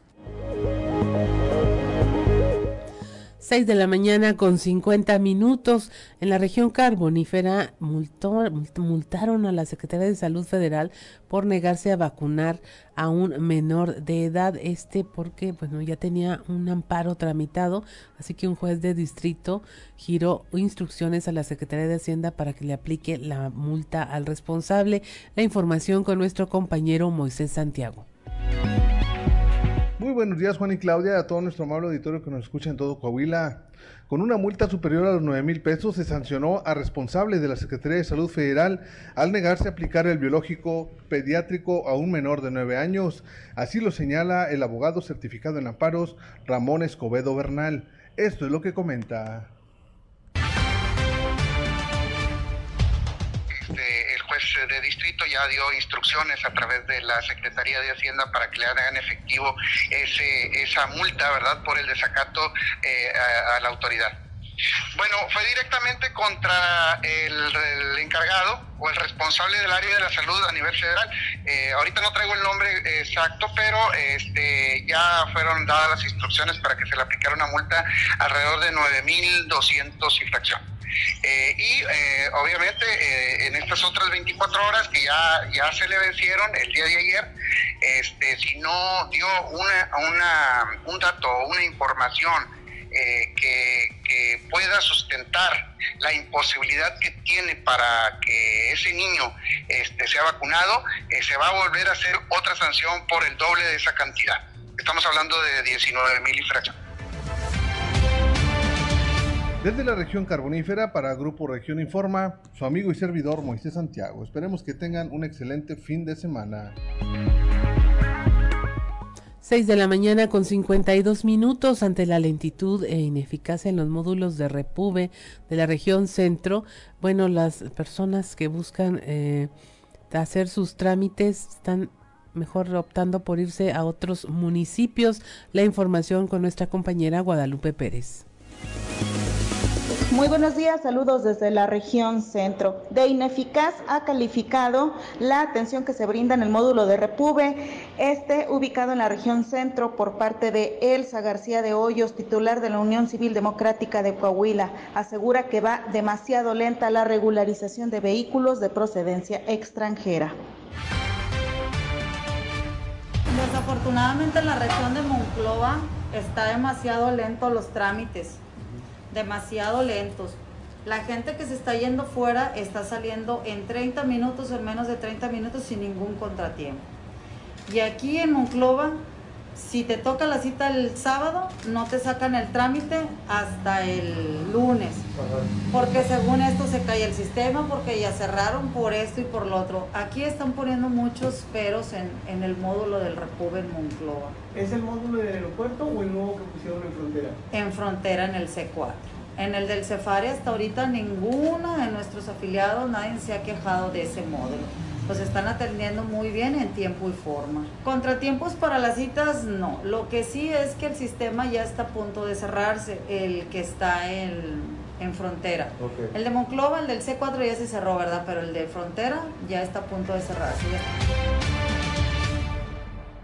6 de la mañana con 50 minutos. En la región carbonífera multaron a la Secretaría de Salud Federal por negarse a vacunar a un menor de edad. Este porque bueno ya tenía un amparo tramitado así que un juez de distrito giró instrucciones a la Secretaría de Hacienda para que le aplique la multa al responsable. La información con nuestro compañero Moisés Santiago buenos días Juan y Claudia, a todo nuestro amable auditorio que nos escucha en todo Coahuila. Con una multa superior a los 9 mil pesos se sancionó a responsables de la Secretaría de Salud Federal al negarse a aplicar el biológico pediátrico a un menor de 9 años. Así lo señala el abogado certificado en amparos Ramón Escobedo Bernal. Esto es lo que comenta. De distrito ya dio instrucciones a través de la Secretaría de Hacienda para que le hagan efectivo ese, esa multa, ¿verdad?, por el desacato eh, a, la autoridad. Bueno, fue directamente contra el, encargado o el responsable del área de la salud a nivel federal. Eh, ahorita no traigo el nombre exacto, pero este, ya fueron dadas las instrucciones para que se le aplicara una multa alrededor de 9.200 y fracción. Eh, y eh, obviamente eh, en estas otras 24 horas que ya, ya se le vencieron el día de ayer, este, si no dio una, una, un dato o una información que, que, pueda sustentar la imposibilidad que tiene para que ese niño este, sea vacunado, se va a volver a hacer otra sanción por el doble de esa cantidad. estamos hablando de 19 mil infracciones. Desde la región carbonífera para Grupo Región Informa, su amigo y servidor Moisés Santiago. Esperemos que tengan un excelente fin de semana. 6 de la mañana con 52 minutos ante la lentitud e ineficacia en los módulos de Repube de la región centro. Bueno, las personas que buscan eh, hacer sus trámites están mejor optando por irse a otros municipios. La información con nuestra compañera Guadalupe Pérez. Muy buenos días, saludos desde la región centro. De ineficaz ha calificado la atención que se brinda en el módulo de Repube, este ubicado en la región centro por parte de Elsa García de Hoyos, titular de la Unión Civil Democrática de Coahuila. Asegura que va demasiado lenta la regularización de vehículos de procedencia extranjera. Desafortunadamente en la región de Monclova está demasiado lento los trámites demasiado lentos. La gente que se está yendo fuera está saliendo en 30 minutos, en menos de 30 minutos, sin ningún contratiempo. Y aquí en Monclova, si te toca la cita el sábado, no te sacan el trámite hasta el lunes. Porque según esto se cae el sistema, porque ya cerraron por esto y por lo otro. Aquí están poniendo muchos peros en, en el módulo del Repube en Monclova. ¿Es el módulo del aeropuerto o el nuevo que pusieron en frontera? En frontera, en el C4. En el del Cefari hasta ahorita ninguno de nuestros afiliados, nadie se ha quejado de ese módulo. Los están atendiendo muy bien en tiempo y forma. Contratiempos para las citas, no. Lo que sí es que el sistema ya está a punto de cerrarse, el que está en, en frontera. El de Monclova, el del C4 ya se cerró, ¿verdad? Pero el de frontera ya está a punto de cerrarse.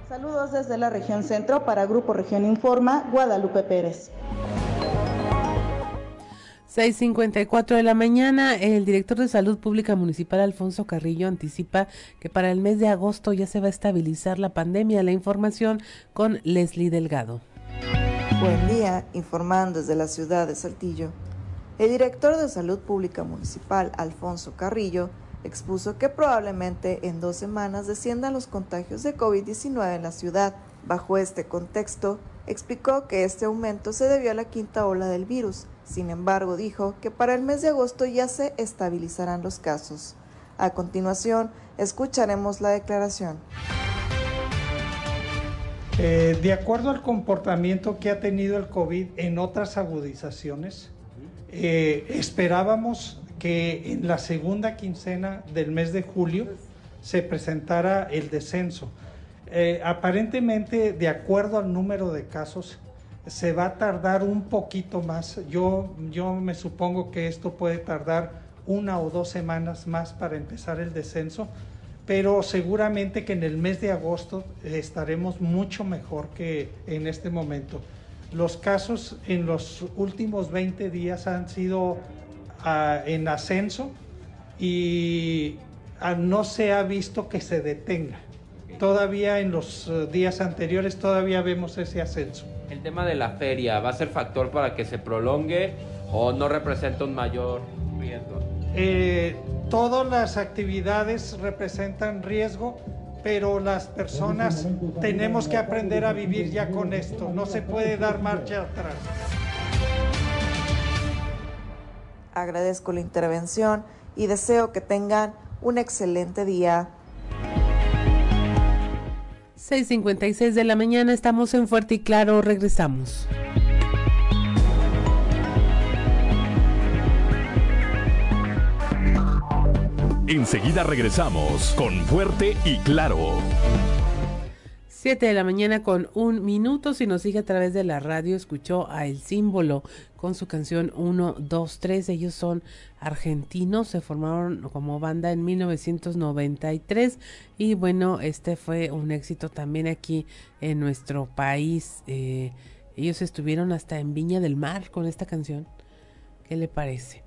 Saludos desde la región centro para Grupo Región Informa, Guadalupe Pérez. 6.54 de la mañana, el director de Salud Pública Municipal Alfonso Carrillo anticipa que para el mes de agosto ya se va a estabilizar la pandemia. La información con Leslie Delgado. Buen día, informando desde la ciudad de Saltillo. El director de Salud Pública Municipal, Alfonso Carrillo, expuso que probablemente en dos semanas desciendan los contagios de COVID-19 en la ciudad. Bajo este contexto, explicó que este aumento se debió a la quinta ola del virus. Sin embargo, dijo que para el mes de agosto ya se estabilizarán los casos. A continuación, escucharemos la declaración. Eh, de acuerdo al comportamiento que ha tenido el COVID en otras agudizaciones, eh, esperábamos que en la segunda quincena del mes de julio se presentara el descenso. Eh, aparentemente, de acuerdo al número de casos, se va a tardar un poquito más. Yo, yo me supongo que esto puede tardar una o dos semanas más para empezar el descenso, pero seguramente que en el mes de agosto estaremos mucho mejor que en este momento. Los casos en los últimos 20 días han sido ah, en ascenso y ah, no se ha visto que se detenga. Todavía en los eh, días anteriores todavía vemos ese ascenso. El tema de la feria, ¿va a ser factor para que se prolongue o no representa un mayor riesgo? Eh, todas las actividades representan riesgo, pero las personas tenemos que aprender a vivir ya con esto. No se puede dar marcha atrás. Agradezco la intervención y deseo que tengan un excelente día. 6.56 de la mañana, estamos en Fuerte y Claro, regresamos. Enseguida regresamos con Fuerte y Claro. 7 de la mañana con un minuto. Si nos sigue a través de la radio, escuchó a El Símbolo con su canción 1, 2, 3. Ellos son argentinos, se formaron como banda en 1993 y bueno, este fue un éxito también aquí en nuestro país. Eh, ellos estuvieron hasta en Viña del Mar con esta canción. ¿Qué le parece?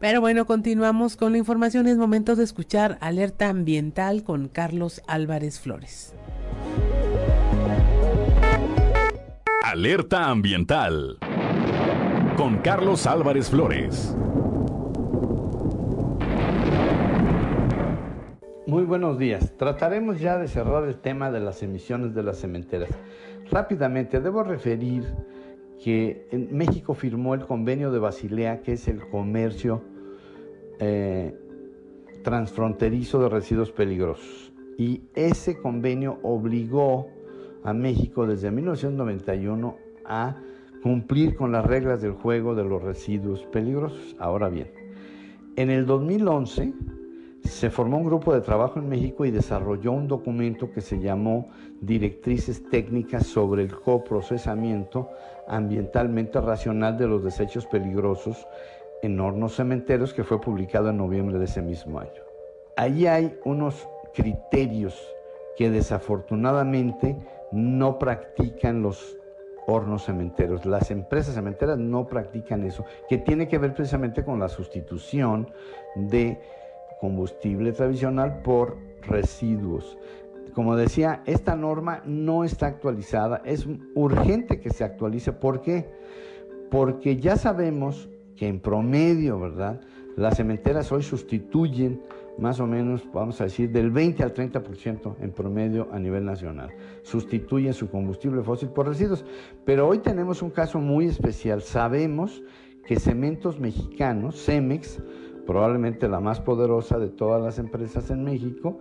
Pero bueno, continuamos con la información. Es momento de escuchar Alerta Ambiental con Carlos Álvarez Flores. Alerta Ambiental con Carlos Álvarez Flores. Muy buenos días. Trataremos ya de cerrar el tema de las emisiones de las cementeras. Rápidamente, debo referir que en México firmó el convenio de Basilea, que es el comercio eh, transfronterizo de residuos peligrosos. Y ese convenio obligó a México desde 1991 a cumplir con las reglas del juego de los residuos peligrosos. Ahora bien, en el 2011 se formó un grupo de trabajo en México y desarrolló un documento que se llamó Directrices Técnicas sobre el coprocesamiento ambientalmente racional de los desechos peligrosos en hornos cementeros que fue publicado en noviembre de ese mismo año. Allí hay unos criterios que desafortunadamente no practican los hornos cementeros. Las empresas cementeras no practican eso, que tiene que ver precisamente con la sustitución de combustible tradicional por residuos. Como decía, esta norma no está actualizada, es urgente que se actualice. ¿Por qué? Porque ya sabemos que en promedio, ¿verdad? Las cementeras hoy sustituyen más o menos, vamos a decir, del 20 al 30% en promedio a nivel nacional. Sustituyen su combustible fósil por residuos. Pero hoy tenemos un caso muy especial. Sabemos que Cementos Mexicanos, Cemex, probablemente la más poderosa de todas las empresas en México,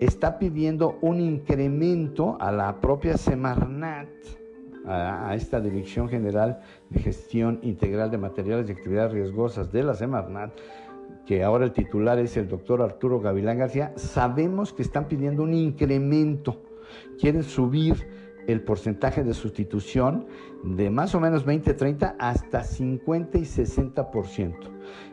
está pidiendo un incremento a la propia Semarnat, a, esta Dirección General de Gestión Integral de Materiales y Actividades Riesgosas de la Semarnat, que ahora el titular es el doctor Arturo Gavilán García, sabemos que están pidiendo un incremento, quieren subir el porcentaje de sustitución de más o menos 20, 30 hasta 50 y 60%.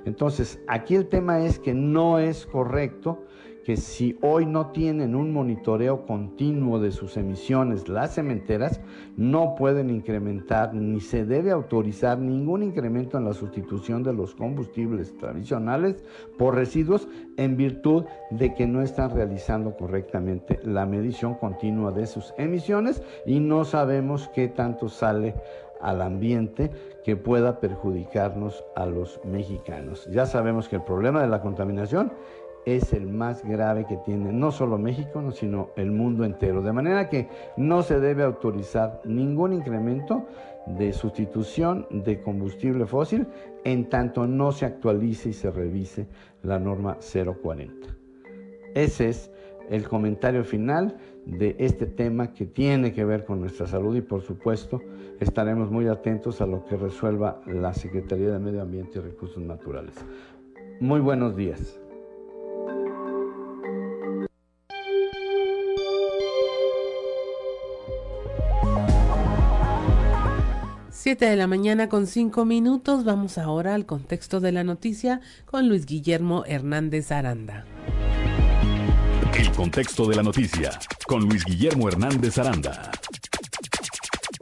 Entonces, aquí el tema es que no es correcto que si hoy no tienen un monitoreo continuo de sus emisiones las cementeras, no pueden incrementar ni se debe autorizar ningún incremento en la sustitución de los combustibles tradicionales por residuos en virtud de que no están realizando correctamente la medición continua de sus emisiones y no sabemos qué tanto sale al ambiente que pueda perjudicarnos a los mexicanos. Ya sabemos que el problema de la contaminación es el más grave que tiene no solo México, sino el mundo entero. De manera que no se debe autorizar ningún incremento de sustitución de combustible fósil en tanto no se actualice y se revise la norma 040. Ese es el comentario final de este tema que tiene que ver con nuestra salud y por supuesto estaremos muy atentos a lo que resuelva la Secretaría de Medio Ambiente y Recursos Naturales. Muy buenos días. 7 de la mañana con 5 minutos. Vamos ahora al contexto de la noticia con Luis Guillermo Hernández Aranda. El contexto de la noticia con Luis Guillermo Hernández Aranda.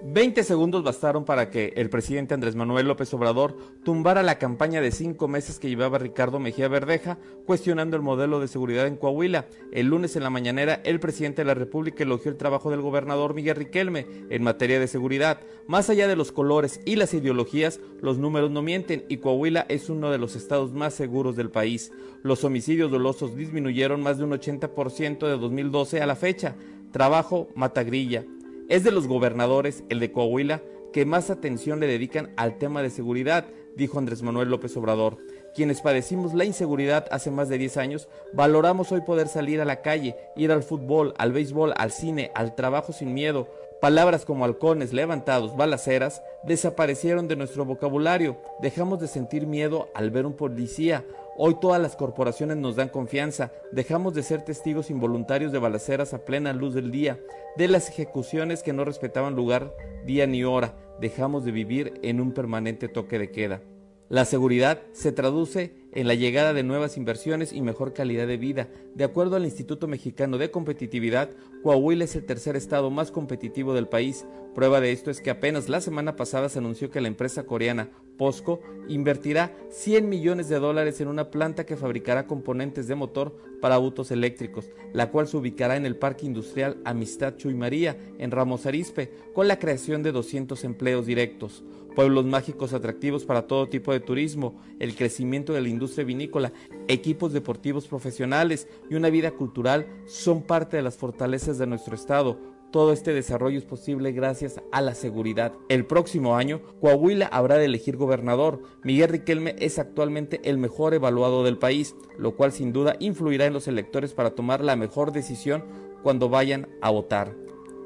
20 segundos bastaron para que el presidente Andrés Manuel López Obrador tumbara la campaña de cinco meses que llevaba Ricardo Mejía Verdeja cuestionando el modelo de seguridad en Coahuila. El lunes en la mañanera, el presidente de la República elogió el trabajo del gobernador Miguel Riquelme en materia de seguridad. Más allá de los colores y las ideologías, los números no mienten y Coahuila es uno de los estados más seguros del país. Los homicidios dolosos disminuyeron más de un 80% de 2012 a la fecha. Trabajo matagrilla es de los gobernadores, el de Coahuila, que más atención le dedican al tema de seguridad, dijo Andrés Manuel López Obrador. Quienes padecimos la inseguridad hace más de 10 años, valoramos hoy poder salir a la calle, ir al fútbol, al béisbol, al cine, al trabajo sin miedo. Palabras como halcones levantados, balaceras, desaparecieron de nuestro vocabulario. Dejamos de sentir miedo al ver un policía, Hoy todas las corporaciones nos dan confianza, dejamos de ser testigos involuntarios de balaceras a plena luz del día, de las ejecuciones que no respetaban lugar, día ni hora, dejamos de vivir en un permanente toque de queda. La seguridad se traduce en la llegada de nuevas inversiones y mejor calidad de vida. De acuerdo al Instituto Mexicano de Competitividad, Coahuila es el tercer estado más competitivo del país. Prueba de esto es que apenas la semana pasada se anunció que la empresa coreana POSCO invertirá 100 millones de dólares en una planta que fabricará componentes de motor para autos eléctricos, la cual se ubicará en el Parque Industrial Amistad Chuy María, en Ramos Arizpe, con la creación de 200 empleos directos. Pueblos mágicos atractivos para todo tipo de turismo, el crecimiento de la industria vinícola, equipos deportivos profesionales y una vida cultural son parte de las fortalezas de nuestro estado, todo este desarrollo es posible gracias a la seguridad. El próximo año, Coahuila habrá de elegir gobernador. Miguel Riquelme es actualmente el mejor evaluado del país, lo cual sin duda influirá en los electores para tomar la mejor decisión cuando vayan a votar.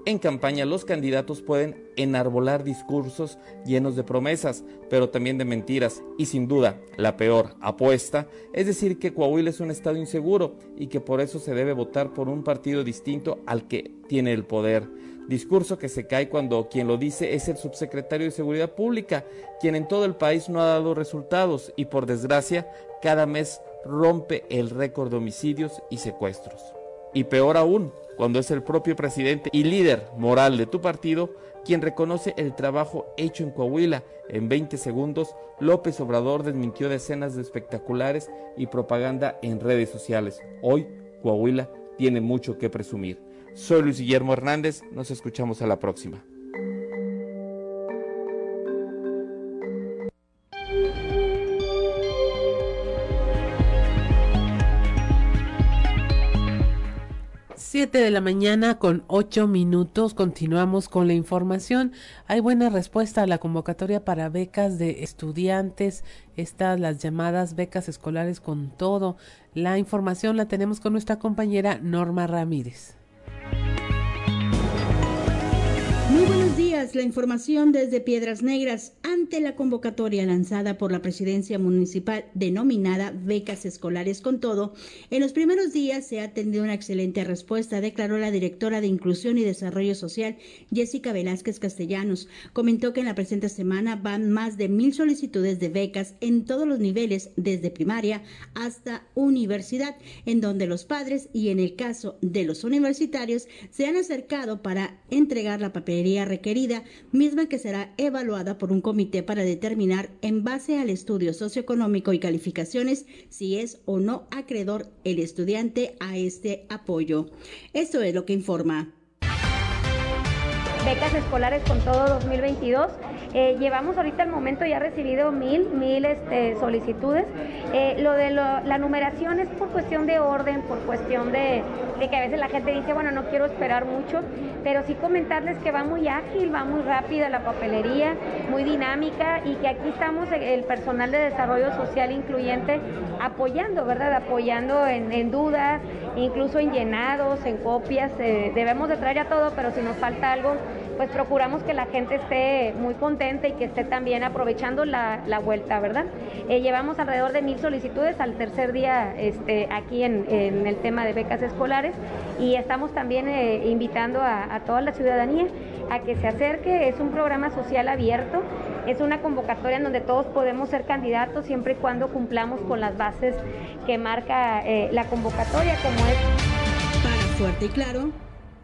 En campaña los candidatos pueden enarbolar discursos llenos de promesas, pero también de mentiras. Y sin duda, la peor apuesta es decir que Coahuila es un estado inseguro y que por eso se debe votar por un partido distinto al que tiene el poder. Discurso que se cae cuando quien lo dice es el subsecretario de Seguridad Pública, quien en todo el país no ha dado resultados y por desgracia cada mes rompe el récord de homicidios y secuestros. Y peor aún, cuando es el propio presidente y líder moral de tu partido quien reconoce el trabajo hecho en Coahuila. En 20 segundos, López Obrador desmintió decenas de espectaculares y propaganda en redes sociales. Hoy, Coahuila tiene mucho que presumir. Soy Luis Guillermo Hernández, nos escuchamos a la próxima. 7 de la mañana con 8 minutos. Continuamos con la información. Hay buena respuesta a la convocatoria para becas de estudiantes, estas las llamadas becas escolares con todo. La información la tenemos con nuestra compañera Norma Ramírez. Muy días, la información desde Piedras Negras ante la convocatoria lanzada por la presidencia municipal denominada Becas Escolares con Todo. En los primeros días se ha tenido una excelente respuesta, declaró la directora de Inclusión y Desarrollo Social, Jessica Velázquez Castellanos. Comentó que en la presente semana van más de mil solicitudes de becas en todos los niveles, desde primaria hasta universidad, en donde los padres y en el caso de los universitarios se han acercado para entregar la papelería requerida, misma que será evaluada por un comité para determinar en base al estudio socioeconómico y calificaciones si es o no acreedor el estudiante a este apoyo. Esto es lo que informa. Becas escolares con todo 2022 eh, llevamos ahorita al momento ya recibido mil, mil este, solicitudes. Eh, lo de la numeración es por cuestión de orden, por cuestión de, que a veces la gente dice, bueno, no quiero esperar mucho, pero sí comentarles que va muy ágil, va muy rápida la papelería, muy dinámica y que aquí estamos el personal de desarrollo social incluyente apoyando, ¿verdad? Apoyando en, dudas, incluso en llenados, en copias. Eh, debemos de traer ya todo, pero si nos falta algo, pues procuramos que la gente esté muy contenta y que esté también aprovechando la, vuelta, ¿verdad? Eh, llevamos alrededor de mil solicitudes al tercer día este, aquí en, el tema de becas escolares y estamos también eh, invitando a, a toda la ciudadanía a que se acerque. Es un programa social abierto, es una convocatoria en donde todos podemos ser candidatos siempre y cuando cumplamos con las bases que marca eh, la convocatoria, como es. Para Fuerte y Claro,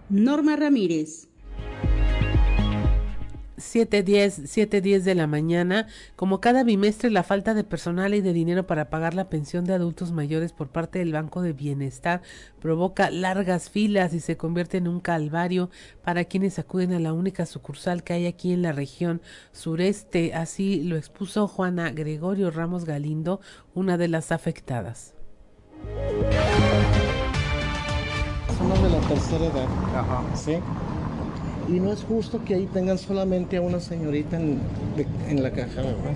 Norma Ramírez. 7.10, 7.10 de la mañana. Como cada bimestre, la falta de personal y de dinero para pagar la pensión de adultos mayores por parte del Banco de Bienestar provoca largas filas y se convierte en un calvario para quienes acuden a la única sucursal que hay aquí en la región sureste. Así lo expuso Juana Gregorio Ramos Galindo, una de las afectadas. Somos de la tercera edad. Ajá. ¿Sí? Y no es justo que ahí tengan solamente a una señorita en, la caja, ¿verdad?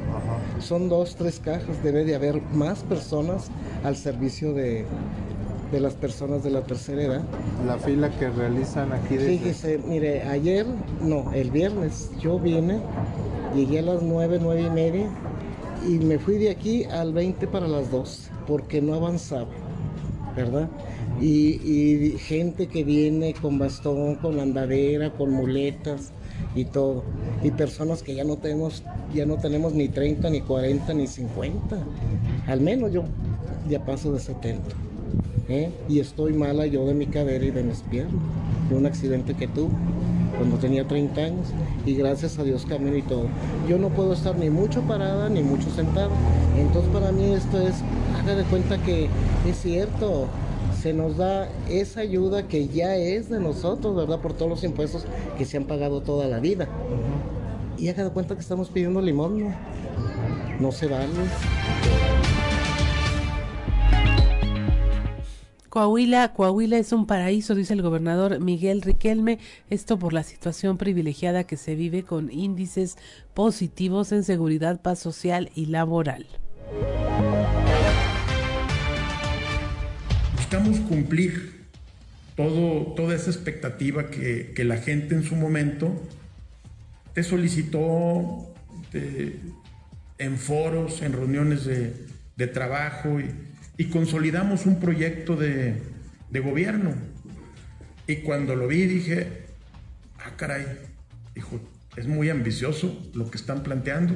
Son dos, tres cajas, debe de haber más personas al servicio de, las personas de la tercera edad. La fila que realizan aquí desde... Fíjese, mire, ayer, no, el viernes yo vine, llegué a las nueve, nueve y media y me fui de aquí al 20 para las dos, porque no avanzaba, ¿verdad? Y, gente que viene con bastón, con andadera, con muletas y todo. Y personas que ya no tenemos, ya no tenemos ni 30, ni 40, ni 50. Al menos yo ya paso de 70. ¿eh? Y estoy mala yo de mi cadera y de mis piernas, de un accidente que tuve. cuando tenía 30 años y gracias a Dios camino y todo. Yo no puedo estar ni mucho parada ni mucho sentada. Entonces para mí esto es, haga de cuenta que es cierto, se nos da esa ayuda que ya es de nosotros, ¿verdad? Por todos los impuestos que se han pagado toda la vida. Y haga de cuenta que estamos pidiendo limón, ¿no? No se vale. Coahuila, Coahuila es un paraíso, dice el gobernador Miguel Riquelme, esto por la situación privilegiada que se vive con índices positivos en seguridad, paz social y laboral. Buscamos cumplir todo, toda esa expectativa que, que la gente en su momento te solicitó en foros, en reuniones de, de trabajo y, consolidamos un proyecto de, gobierno. Y cuando lo vi dije, ah, caray, dijo, es muy ambicioso lo que están planteando.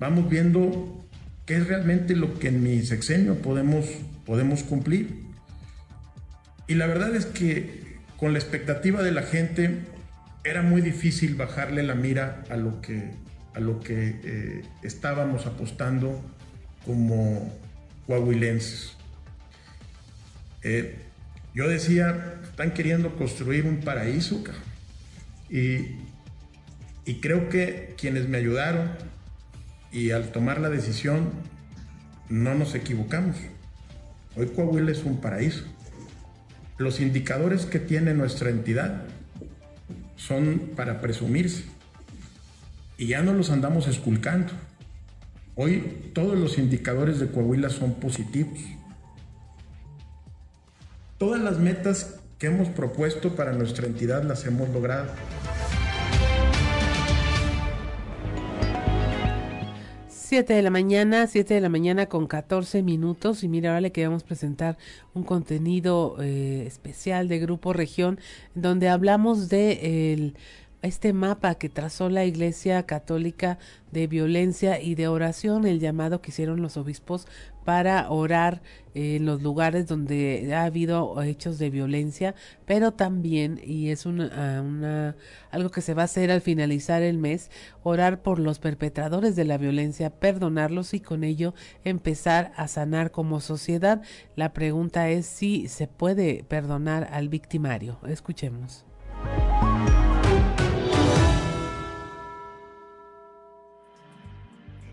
Vamos viendo qué es realmente lo que en mi sexenio podemos, podemos cumplir. Y la verdad es que con la expectativa de la gente era muy difícil bajarle la mira a lo que, a lo que eh, estábamos apostando como coahuilenses. Eh, yo decía, están queriendo construir un paraíso, y, y creo que quienes me ayudaron y al tomar la decisión no nos equivocamos. Hoy Coahuila es un paraíso. Los indicadores que tiene nuestra entidad son para presumirse y ya no los andamos esculcando. Hoy todos los indicadores de Coahuila son positivos. Todas las metas que hemos propuesto para nuestra entidad las hemos logrado. Siete de la mañana, siete de la mañana con 14 minutos. Y mira, ahora le queremos presentar un contenido eh, especial de Grupo Región donde hablamos de el este mapa que trazó la Iglesia Católica de violencia y de oración, el llamado que hicieron los obispos para orar en los lugares donde ha habido hechos de violencia, pero también, y es ah, una, algo que se va a hacer al finalizar el mes, orar por los perpetradores de la violencia, perdonarlos y con ello empezar a sanar como sociedad. La pregunta es si se puede perdonar al victimario. Escuchemos.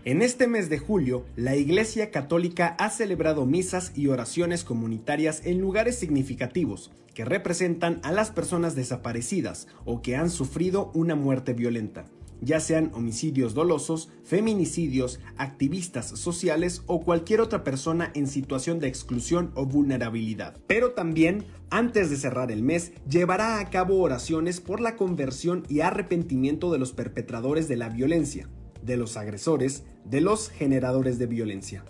En este mes de julio, la Iglesia Católica ha celebrado misas y oraciones comunitarias en lugares significativos que representan a las personas desaparecidas o que han sufrido una muerte violenta, ya sean homicidios dolosos, feminicidios, activistas sociales o cualquier otra persona en situación de exclusión o vulnerabilidad. Pero también, antes de cerrar el mes, llevará a cabo oraciones por la conversión y arrepentimiento de los perpetradores de la violencia de los agresores, de los generadores de violencia.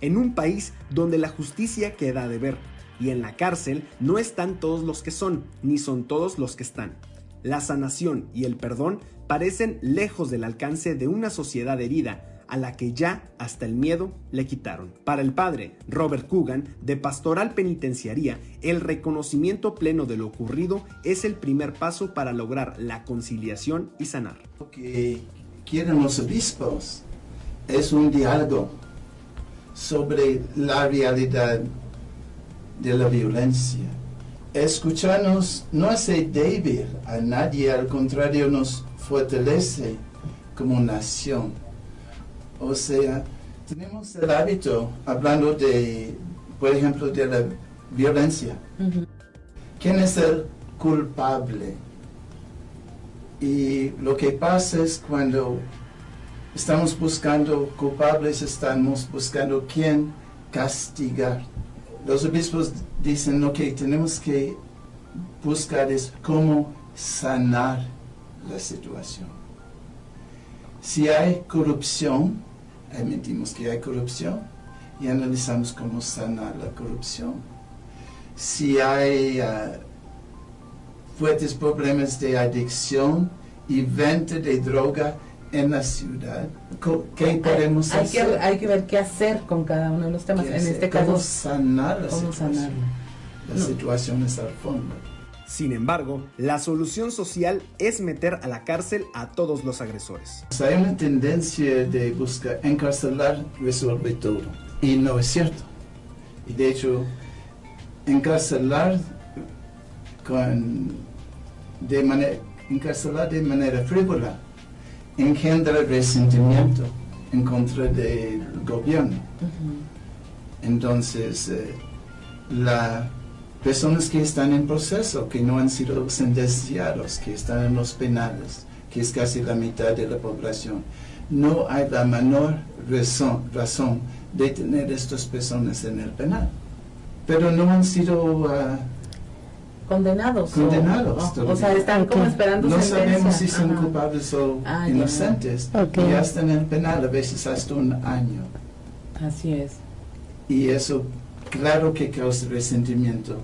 En un país donde la justicia queda de ver y en la cárcel no están todos los que son, ni son todos los que están. La sanación y el perdón parecen lejos del alcance de una sociedad herida a la que ya hasta el miedo le quitaron. Para el padre Robert Coogan, de Pastoral Penitenciaría, el reconocimiento pleno de lo ocurrido es el primer paso para lograr la conciliación y sanar quieren los obispos es un diálogo sobre la realidad de la violencia. Escucharnos no hace débil a nadie, al contrario nos fortalece como nación. O sea, tenemos el hábito, hablando de, por ejemplo, de la violencia. ¿Quién es el culpable? Y lo que pasa es cuando estamos buscando culpables, estamos buscando quién castigar. Los obispos dicen, ok, tenemos que buscar es cómo sanar la situación. Si hay corrupción, admitimos que hay corrupción y analizamos cómo sanar la corrupción. Si hay... Ah, fuertes problemas de adicción y venta de droga en la ciudad. ¿Qué podemos hay hacer? Que, hay que ver qué hacer con cada uno de los temas. En este ¿Cómo caso, sanar la ¿cómo situación? La situación es al fondo. Sin embargo, la solución social es meter a la cárcel a todos los agresores. Hay una tendencia de buscar encarcelar resuelve todo y no es cierto. Y de hecho, encarcelar con de manera encarcelar de manera frívola engendra resentimiento en contra del gobierno. Entonces, eh, las personas que están en proceso, que no han sido sentenciados, que están en los penales, que es casi la mitad de la población, no hay la menor razón, razón de tener estas personas en el penal. Pero no han sido... ah, Condenados. o- condenados. o, o sea, están como esperando No sentencia. sabemos si son Ajá. culpables o Ah, inocentes. Ok. Y ya están en el penal, a veces hasta un año. Así es. Y eso, claro que causa resentimiento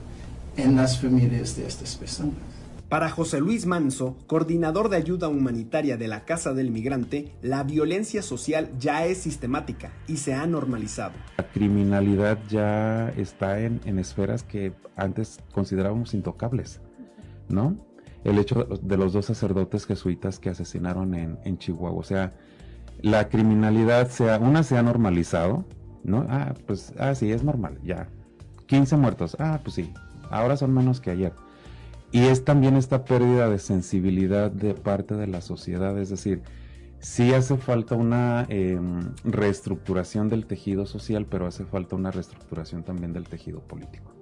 en las familias de estas personas. Para José Luis Manso, coordinador de ayuda humanitaria de la Casa del Migrante, la violencia social ya es sistemática y se ha normalizado. La criminalidad ya está en, esferas que antes considerábamos intocables, ¿no? El hecho de los- dos sacerdotes jesuitas que asesinaron en, en Chihuahua, o sea, la criminalidad, sea, una se ha normalizado, ¿no? Ah, pues, ah, sí, es normal, ya. 15 muertos, ah, pues sí, ahora son menos que ayer. Y es también esta pérdida de sensibilidad de parte de la sociedad, es decir, sí hace falta una eh, reestructuración del tejido social, pero hace falta una reestructuración también del tejido político,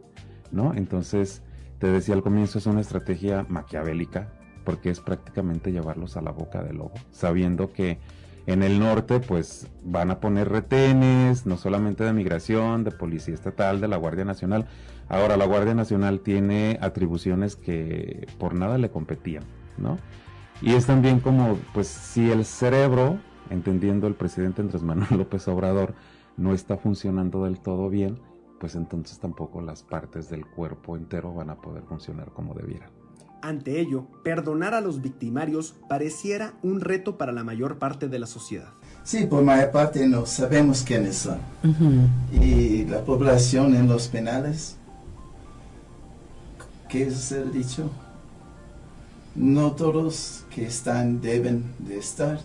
¿no? Entonces, te decía al comienzo, es una estrategia maquiavélica, porque es prácticamente llevarlos a la boca del lobo, sabiendo que en el norte, pues van a poner retenes, no solamente de migración, de policía estatal, de la Guardia Nacional. Ahora, la Guardia Nacional tiene atribuciones que por nada le competían, ¿no? Y es también como, pues, si el cerebro, entendiendo el presidente Andrés Manuel López Obrador, no está funcionando del todo bien, pues entonces tampoco las partes del cuerpo entero van a poder funcionar como debieran. Ante ello, perdonar a los victimarios pareciera un reto para la mayor parte de la sociedad. Sí, por mayor parte no sabemos quiénes son. Y la población en los penales, ¿qué es el dicho? No todos que están deben de estar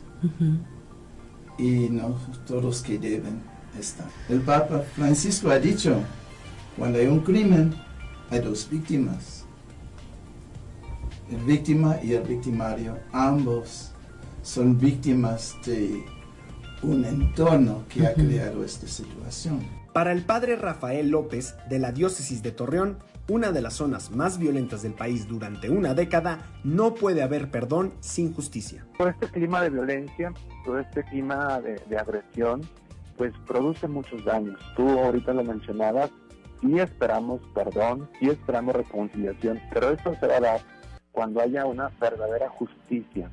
y no todos que deben estar. El Papa Francisco ha dicho, cuando hay un crimen, hay dos víctimas. El víctima y el victimario, ambos son víctimas de un entorno que ha creado esta situación. Para el padre Rafael López, de la diócesis de Torreón, una de las zonas más violentas del país durante una década, no puede haber perdón sin justicia. Todo este clima de violencia, todo este clima de, de agresión, pues produce muchos daños. Tú ahorita lo mencionabas, sí esperamos perdón, sí esperamos reconciliación, pero esto se va a dar cuando haya una verdadera justicia,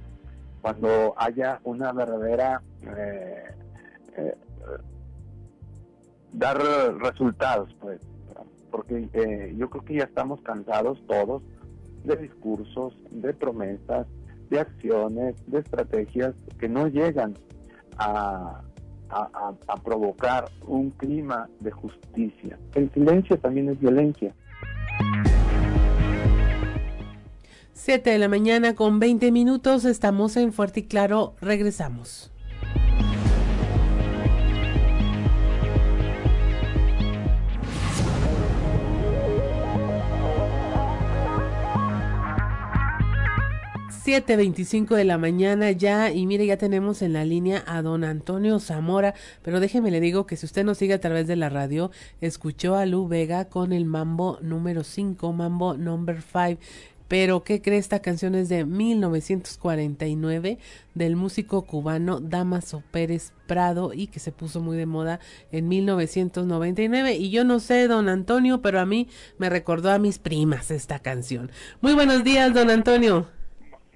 cuando haya una verdadera... eh, eh, dar resultados, pues, porque eh, yo creo que ya estamos cansados todos de discursos, de promesas, de acciones, de estrategias que no llegan a, provocar un clima de justicia. El silencio también es violencia. 7 de la mañana con 20 minutos, estamos en Fuerte y Claro, regresamos. Siete veinticinco de la mañana ya y mire ya tenemos en la línea a don Antonio Zamora, pero déjeme le digo que si usted nos sigue a través de la radio, escuchó a Lu Vega con el Mambo número 5, Mambo number 5, pero ¿qué cree? Esta canción es de 1949 del músico cubano Damaso Pérez Prado y que se puso muy de moda en 1999 y yo no sé, don Antonio, pero a mí me recordó a mis primas esta canción. Muy buenos días, don Antonio.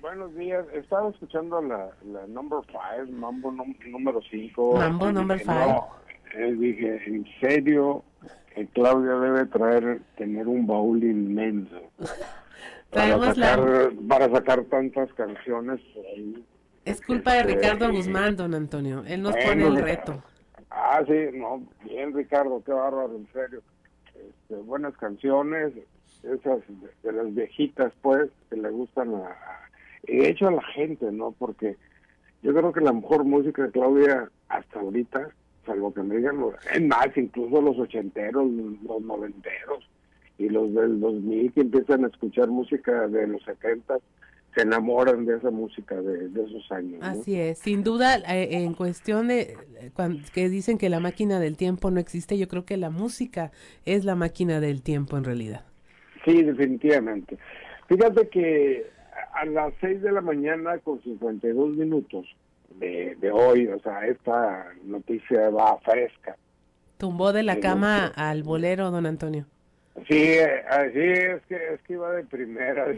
Buenos días, estaba escuchando la, la number 5, Mambo num- número 5. Mambo number five. No, eh, dije, en serio, que Claudia debe traer, tener un baúl inmenso. Para la- sacar, para sacar tantas canciones por ahí. Es culpa de Este, Ricardo Guzmán, don Antonio. Él nos pone el reto. Ah, sí, no, bien Ricardo, qué bárbaro, en serio. Este, buenas canciones, esas de, las viejitas, pues, que le gustan a, de hecho a la gente, ¿no? Porque yo creo que la mejor música de Claudia hasta ahorita, salvo que me digan, es más, incluso los ochenteros, los noventeros y los del 2000 que empiezan a escuchar música de los setentas, se enamoran de esa música de, esos años. Así es, sin duda, eh, en cuestión de que dicen que la máquina del tiempo no existe, yo creo que la música es la máquina del tiempo en realidad. Sí, definitivamente. Fíjate que a las 6 de la mañana con 52 minutos de, de hoy, o sea, esta noticia va fresca. Tumbó de la cama al bolero, don Antonio. Sí, así es que es que iba de primera,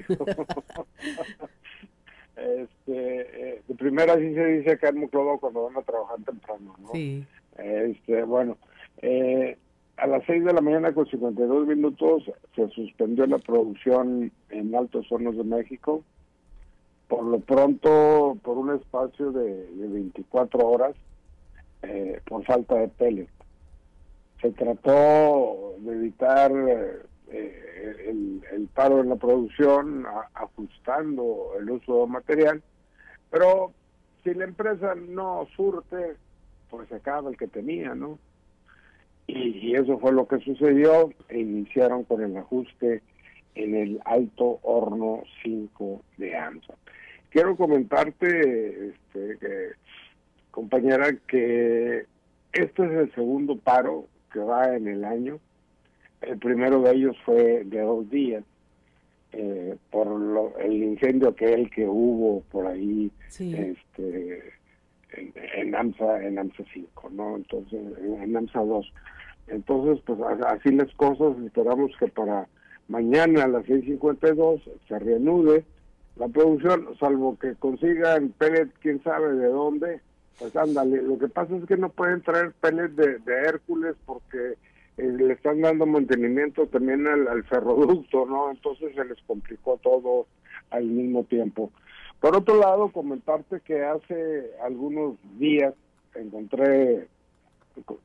este, eh, de primera sí se dice acá en Muclodo cuando van a trabajar temprano, ¿no? Sí. Este, bueno, eh, a las 6 de la mañana con 52 minutos se suspendió la producción en Altos Hornos de México. Por lo pronto, por un espacio de, de 24 horas, eh, por falta de pellets se trató de evitar eh, el, paro en la producción, ajustando el uso de material, pero si la empresa no surte, pues se acaba el que tenía, ¿no? Y, eso fue lo que sucedió e iniciaron con el ajuste en el alto horno 5 de AMSA. Quiero comentarte, este, compañera, que este es el segundo paro que va en el año. El primero de ellos fue de dos días, eh, por lo, el incendio aquel que hubo por ahí este, en, AMSA en AMSA 5, ¿no? Entonces, en AMSA 2. Entonces, pues así las cosas, esperamos que para mañana a las 6.52 se reanude la producción, salvo que consigan pellet, quién sabe de dónde, pues ándale, lo que pasa es que no pueden traer pellets de, Hércules porque eh, le están dando mantenimiento también al, ferroducto, ¿no? Entonces se les complicó todo al mismo tiempo. Por otro lado, comentarte que hace algunos días encontré,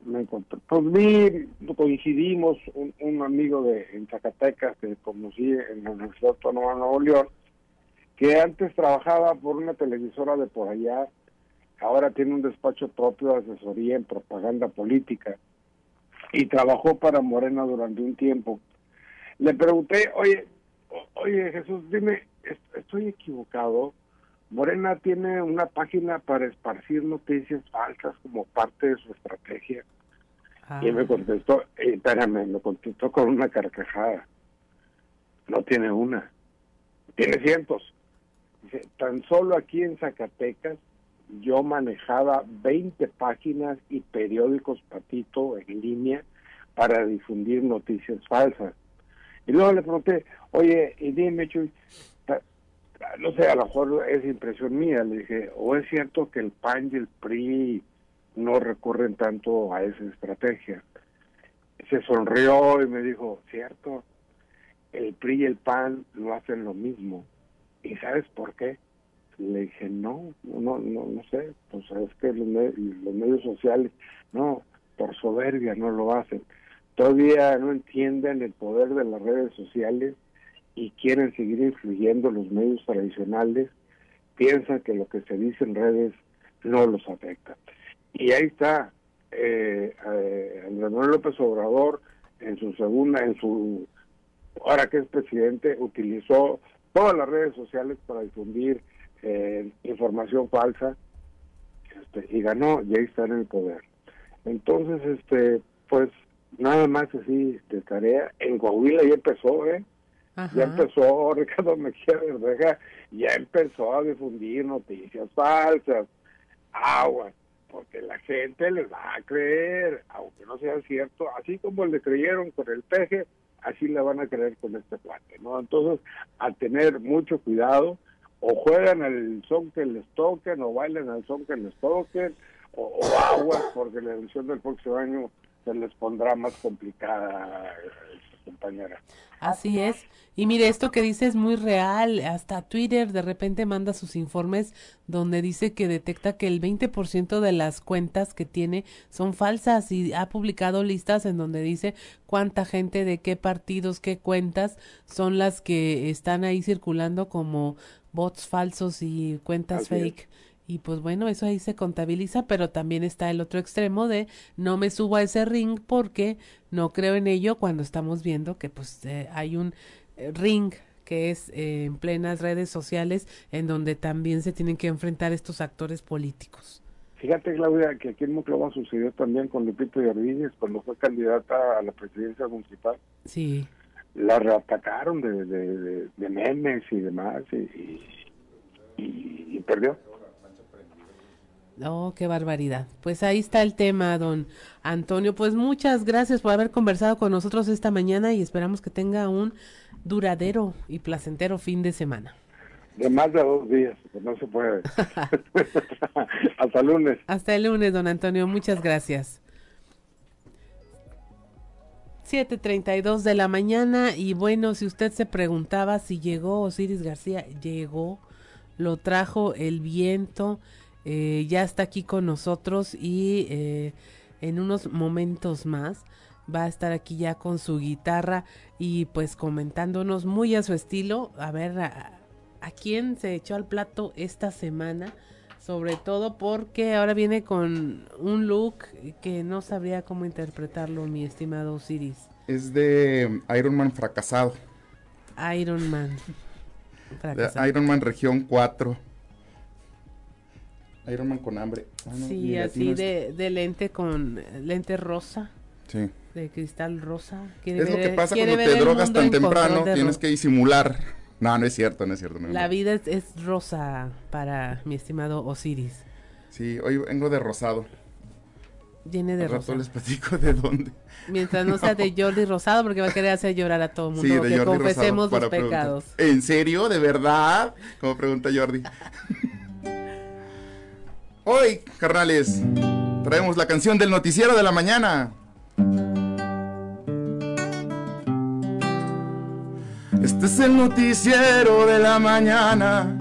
me encontré, pues vi, coincidimos un, un amigo de en Zacatecas que conocí en la Universidad Autónoma de Nuevo León, que antes trabajaba por una televisora de por allá ahora tiene un despacho propio de asesoría en propaganda política y trabajó para Morena durante un tiempo. Le pregunté, oye, oye Jesús, dime, ¿estoy equivocado? Morena tiene una página para esparcir noticias falsas como parte de su estrategia. Y me ah. contestó, eh, espérame, me contestó con una carcajada. No tiene una, tiene cientos. Dice, tan solo aquí en Zacatecas yo manejaba 20 páginas y periódicos patito en línea para difundir noticias falsas. Y luego le pregunté, oye, y dime, Chuy, no sé, a lo mejor es impresión mía, le dije, o es cierto que el PAN y el PRI no recurren tanto a esa estrategia. Se sonrió y me dijo, cierto, el PRI y el PAN no hacen lo mismo. ¿Y sabes por qué? Le dije, no, no, no, no sé, pues es que los, medios sociales, no, por soberbia no lo hacen. Todavía no entienden el poder de las redes sociales y quieren seguir influyendo los medios tradicionales, piensan que lo que se dice en redes no los afecta. Y ahí está, eh, eh, Andrés López Obrador, en su segunda, en su, ahora que es presidente, utilizó todas las redes sociales para difundir eh, información falsa este, y ganó y ahí está en el poder. Entonces, este, pues nada más así de tarea. En Coahuila ya empezó, ¿eh? Ya empezó Ricardo Mejía Verdeja, ya empezó a difundir noticias falsas. Agua, porque la gente les va a creer, aunque no sea cierto, así como le creyeron con el peje, así le van a creer con este cuate, ¿no? Entonces, a tener mucho cuidado, o juegan al son que les toquen, o bailan al son que les toquen, o, aguas, porque la elección del próximo año se les pondrá más complicada. Compañera. Así es. Y mire, esto que dice es muy real. Hasta Twitter de repente manda sus informes donde dice que detecta que el 20% de las cuentas que tiene son falsas y ha publicado listas en donde dice cuánta gente de qué partidos, qué cuentas son las que están ahí circulando como bots falsos y cuentas fake. Y pues bueno, eso ahí se contabiliza, pero también está el otro extremo de no me subo a ese ring porque no creo en ello cuando estamos viendo que pues eh, hay un eh, ring que es eh, en plenas redes sociales en donde también se tienen que enfrentar estos actores políticos. Fíjate, Claudia, que aquí en Monclova sucedió también con Lupito Ordínez cuando fue candidata a la presidencia municipal. Sí. La reatacaron de, de, de, memes y demás y, y perdió. Oh, qué barbaridad. Pues ahí está el tema, don Antonio. Pues muchas gracias por haber conversado con nosotros esta mañana y esperamos que tenga un duradero y placentero fin de semana. De más de dos días, pues no se puede. Hasta el lunes. Hasta el lunes, don Antonio. Muchas gracias. 7.32 de la mañana y bueno, si usted se preguntaba si llegó Osiris García, llegó, lo trajo el viento eh, ya está aquí con nosotros y eh, en unos momentos más va a estar aquí ya con su guitarra y pues comentándonos muy a su estilo, a ver a, quién se echó al plato esta semana, sobre todo porque ahora viene con un look que no sabría cómo interpretarlo, mi estimado Osiris. Es de Iron Man fracasado. Iron Man. Fracasado. Iron Man región 4. Iron Man con hambre. Ah, sí, así de, de, lente con lente rosa. Sí. De cristal rosa. es lo que pasa cuando te drogas tan temprano, tienes que disimular. No, no es cierto, no es cierto. La vida es, rosa para mi estimado Osiris. Sí, hoy vengo de rosado. Viene de rosado. les platico de dónde. Mientras no, sea de Jordi Rosado, porque va a querer hacer llorar a todo el mundo. Sí, de que confesemos los pecados. ¿En serio? ¿De verdad? Como pregunta Jordi. Hoy, carnales, traemos la canción del noticiero de la mañana. Este es el noticiero de la mañana.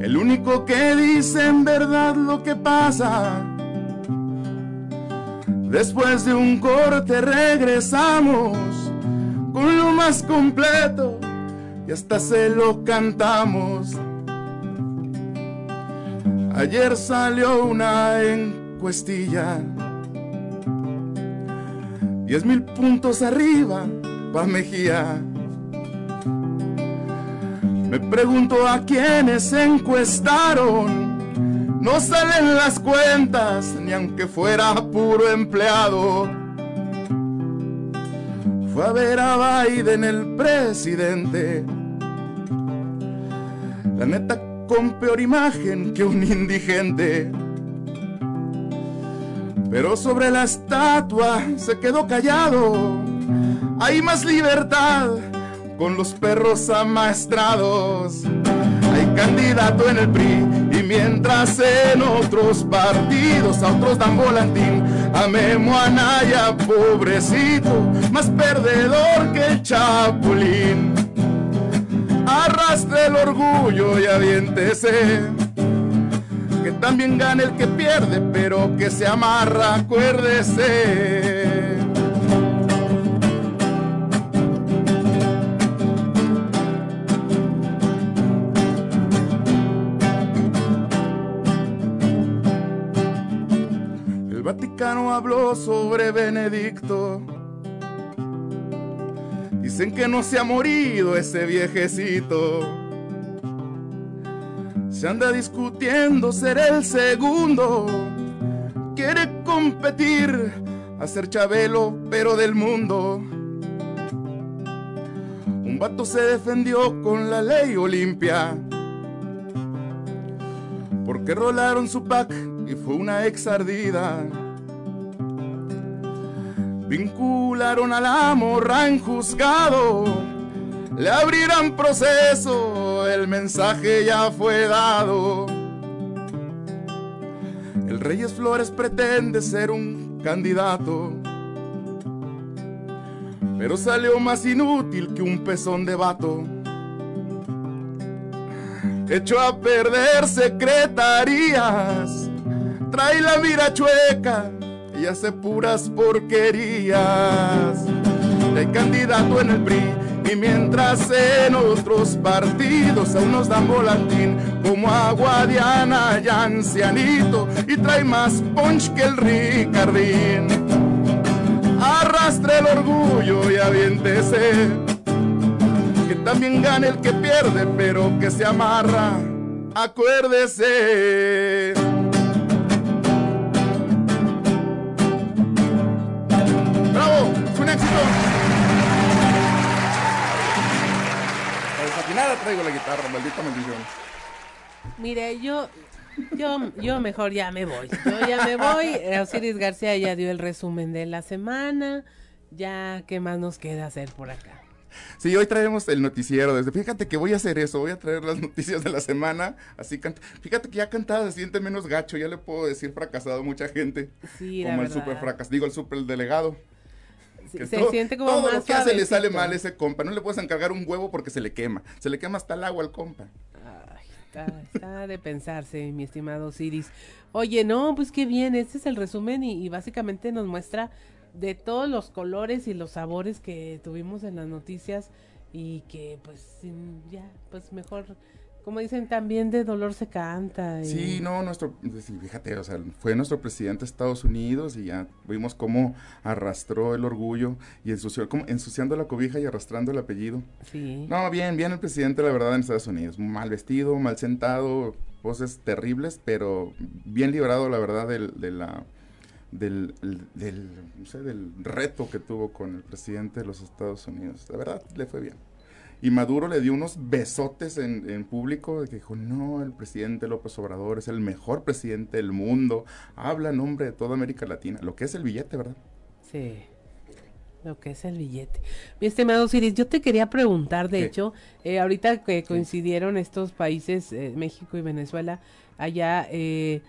El único que dice en verdad lo que pasa. Después de un corte regresamos con lo más completo y hasta se lo cantamos. Ayer salió una encuestilla. Diez mil puntos arriba pa' Mejía. Me pregunto a quienes encuestaron. No salen las cuentas, ni aunque fuera puro empleado. Fue a ver a Biden el presidente. La neta con peor imagen que un indigente. Pero sobre la estatua se quedó callado. Hay más libertad con los perros amaestrados. Hay candidato en el PRI y mientras en otros partidos a otros dan volantín. A Memo Anaya, pobrecito, más perdedor que el Chapulín arrastre el orgullo y aviéntese. Que también gane el que pierde, pero que se amarra, acuérdese. El Vaticano habló sobre Benedicto Dicen que no se ha morido ese viejecito. Se anda discutiendo ser el segundo. Quiere competir, hacer chabelo, pero del mundo. Un vato se defendió con la ley Olimpia. Porque rolaron su pack y fue una ex ardida. Vincularon a la morra juzgado, le abrirán proceso, el mensaje ya fue dado. El Reyes Flores pretende ser un candidato. pero salió más inútil que un pezón de vato. Echó a perder secretarías, trae la mira chueca hace puras porquerías. Hay candidato en el PRI y mientras en otros partidos aún nos dan volantín como agua Diana y ancianito y trae más punch que el Ricardín. Arrastre el orgullo y aviéntese, que también gane el que pierde, pero que se amarra, acuérdese. ¡Bravo! ¡Un éxito! Desafinada traigo la guitarra, maldita maldición. Mire, yo, yo, yo mejor ya me voy. Yo ya me voy. Osiris García ya dio el resumen de la semana. Ya, ¿qué más nos queda hacer por acá? Sí, hoy traemos el noticiero. Desde, fíjate que voy a hacer eso, voy a traer las noticias de la semana. Así canta. Fíjate que ya cantada se siente menos gacho, ya le puedo decir fracasado a mucha gente. Sí, la como el super fracas, digo el super delegado. Sí, Que se todo- siente como todo más lo que hace le sale mal a ese compa. No le puedes encargar un huevo porque se le quema. Se le quema hasta el agua al compa. Está, está de pensarse, mi estimado Osiris. Oye, no, pues qué bien, este es el resumen y, y básicamente nos muestra de todos los colores y los sabores que tuvimos en las noticias y que pues sin- ya, pues mejor, como dicen, también de dolor se canta. y- Sí, no, nuestro, sí, fíjate, o sea, fue nuestro presidente de Estados Unidos y ya vimos cómo arrastró el orgullo y ensució, como ensuciando la cobija y arrastrando el apellido. Sí. No, bien, bien el presidente, la verdad, en Estados Unidos. Mal vestido, mal sentado, voces terribles, pero bien librado, la verdad, del, de la, del, el- del, no sé, del reto que tuvo con el presidente de los Estados Unidos. La verdad, le fue bien. Y Maduro le dio unos besotes en, en público de que dijo, no, el presidente López Obrador es el mejor presidente del mundo, habla en nombre de toda América Latina, lo que es el billete, ¿verdad? Sí, lo que es el billete. Mi estimado Osiris, yo te quería preguntar, de ¿Qué? hecho, eh, ahorita que coincidieron estos países, eh, México y Venezuela, allá, eh,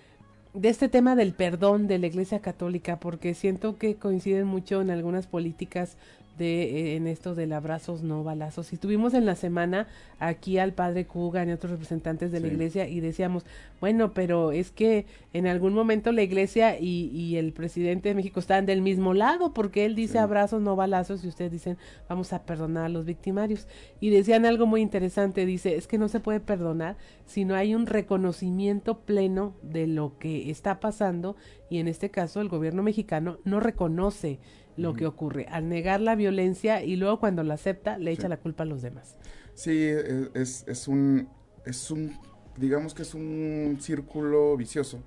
de este tema del perdón de la Iglesia Católica, porque siento que coinciden mucho en algunas políticas de eh, en esto del abrazos no balazos. Y tuvimos en la semana aquí al padre Cugan y otros representantes de la iglesia y decíamos, bueno, pero es que en algún momento la iglesia y, y el presidente de México están del mismo lado, porque él dice abrazos no balazos y ustedes dicen vamos a perdonar a los victimarios. Y decían algo muy interesante, dice, es que no se puede perdonar si no hay un reconocimiento pleno de lo que está pasando y en este caso el gobierno mexicano no reconoce lo que ocurre al negar la violencia y luego cuando la acepta le echa Sí. la culpa a los demás. Sí, e- es, es un, es un, digamos que es un círculo vicioso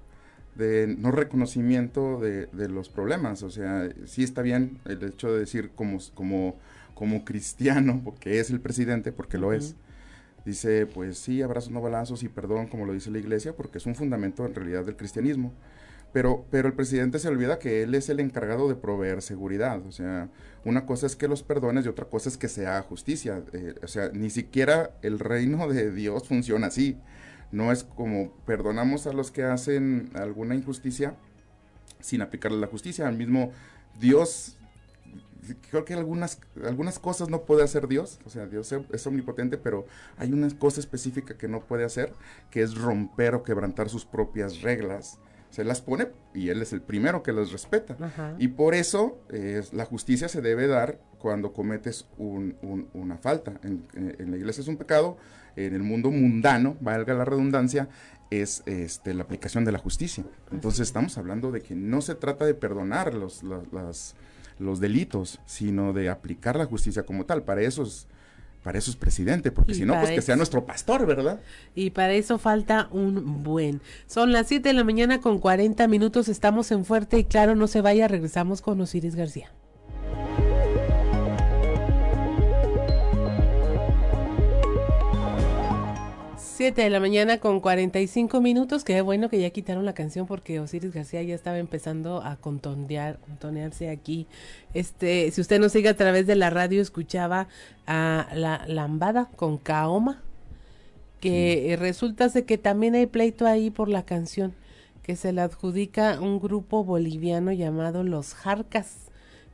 de no reconocimiento de, de los problemas. O sea, sí está bien el hecho de decir como, como, como cristiano, porque es el presidente, porque lo es. Dice, pues sí, abrazos no balazos y perdón, como lo dice la iglesia, porque es un fundamento en realidad del cristianismo. Pero, pero el presidente se olvida que él es el encargado de proveer seguridad. O sea, una cosa es que los perdones y otra cosa es que se haga justicia. Eh, o sea, ni siquiera el reino de Dios funciona así. No es como perdonamos a los que hacen alguna injusticia sin aplicarle la justicia. Al mismo Dios, creo que algunas, algunas cosas no puede hacer Dios. O sea, Dios es omnipotente, pero hay una cosa específica que no puede hacer, que es romper o quebrantar sus propias reglas. Se las pone y él es el primero que las respeta. Ajá. Y por eso eh, la justicia se debe dar cuando cometes un- un- una falta. En, en- en la iglesia es un pecado, en el mundo mundano, valga la redundancia, es este, la aplicación de la justicia. Entonces estamos hablando de que no se trata de perdonar los, los delitos, sino de aplicar la justicia como tal. Para eso es, para eso es presidente, porque Y si no, pues que sea nuestro pastor, ¿verdad? Y para eso falta un buen. Son las 7 de la mañana con 40 minutos. Estamos en Fuerte y Claro, no se vaya. Regresamos con Osiris García. Siete de la mañana con 45 minutos. Qué bueno que ya quitaron la canción porque Osiris García ya estaba empezando a contondear, contonearse aquí. Este, si usted nos sigue a través de la radio, escuchaba a la lambada con Kaoma que resulta de que también hay pleito ahí por la canción que se la adjudica un grupo boliviano llamado Los Jarcas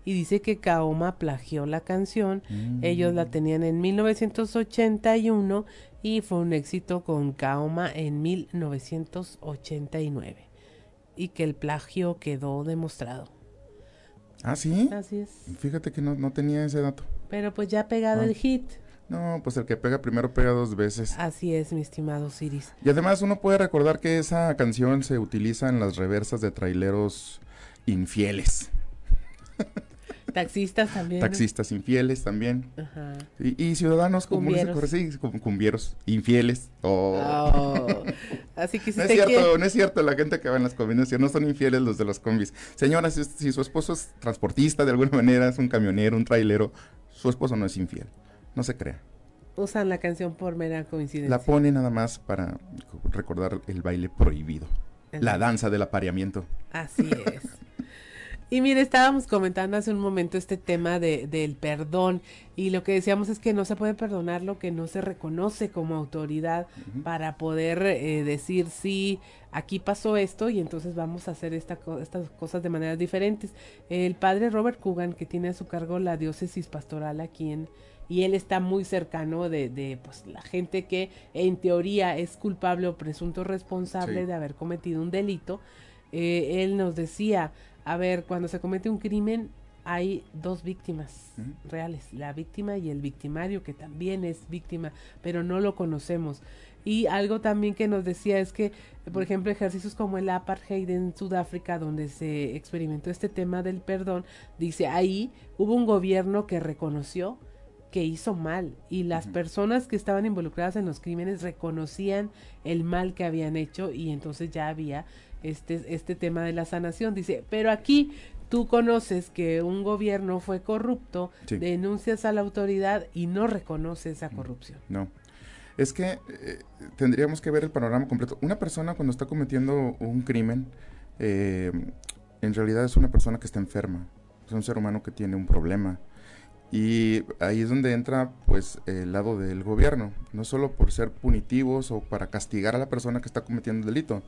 y dice que Kaoma plagió la canción. Mm. Ellos la tenían en 1981 y fue un éxito con Kaoma en 1989 y que el plagio quedó demostrado. ¿Ah, sí? Así es. Fíjate que no, no tenía ese dato. Pero pues ya ha pegado Ah. el hit. No, pues el que pega primero pega dos veces. Así es, mi estimado Siris. Y además uno puede recordar que esa canción se utiliza en las reversas de traileros infieles. Taxistas también. Taxistas infieles también. Ajá. Y, y ciudadanos comunes sí, cumbieros infieles. Oh. Oh. Así que si no es cierto, quiere- no es cierto, la gente que va en las combis, no son infieles los de los combis. Señora, si, si su esposo es transportista de alguna manera, es un camionero, un trailero, su esposo no es infiel. No se crea. usan la canción por mera coincidencia. La pone nada más para recordar el baile prohibido. La danza del apareamiento. Así es. Y mire, estábamos comentando hace un momento este tema de, del perdón y lo que decíamos es que no se puede perdonar lo que no se reconoce como autoridad para poder eh, decir sí, aquí pasó esto y entonces vamos a hacer esta, estas cosas de maneras diferentes. El padre Robert Coogan, que tiene a su cargo la diócesis pastoral aquí en... Y él está muy cercano de, de pues, la gente que en teoría es culpable o presunto responsable Sí. de haber cometido un delito. Eh, él nos decía, a ver, cuando se comete un crimen hay dos víctimas reales, la víctima y el victimario, que también es víctima, pero no lo conocemos. Y algo también que nos decía es que, por ejemplo, ejercicios como el apartheid en Sudáfrica, donde se experimentó este tema del perdón, dice, ahí hubo un gobierno que reconoció que hizo mal y las personas que estaban involucradas en los crímenes reconocían el mal que habían hecho y entonces ya había este, este tema de la sanación. Dice, pero aquí tú conoces que un gobierno fue corrupto, Sí. denuncias a la autoridad y no reconoce esa corrupción. No. Es que eh, tendríamos que ver el panorama completo. Una persona cuando está cometiendo un crimen, eh, en realidad es una persona que está enferma. Es un ser humano que tiene un problema. Y ahí es donde entra pues el lado del gobierno, no solo por ser punitivos o para castigar a la persona que está cometiendo el delito,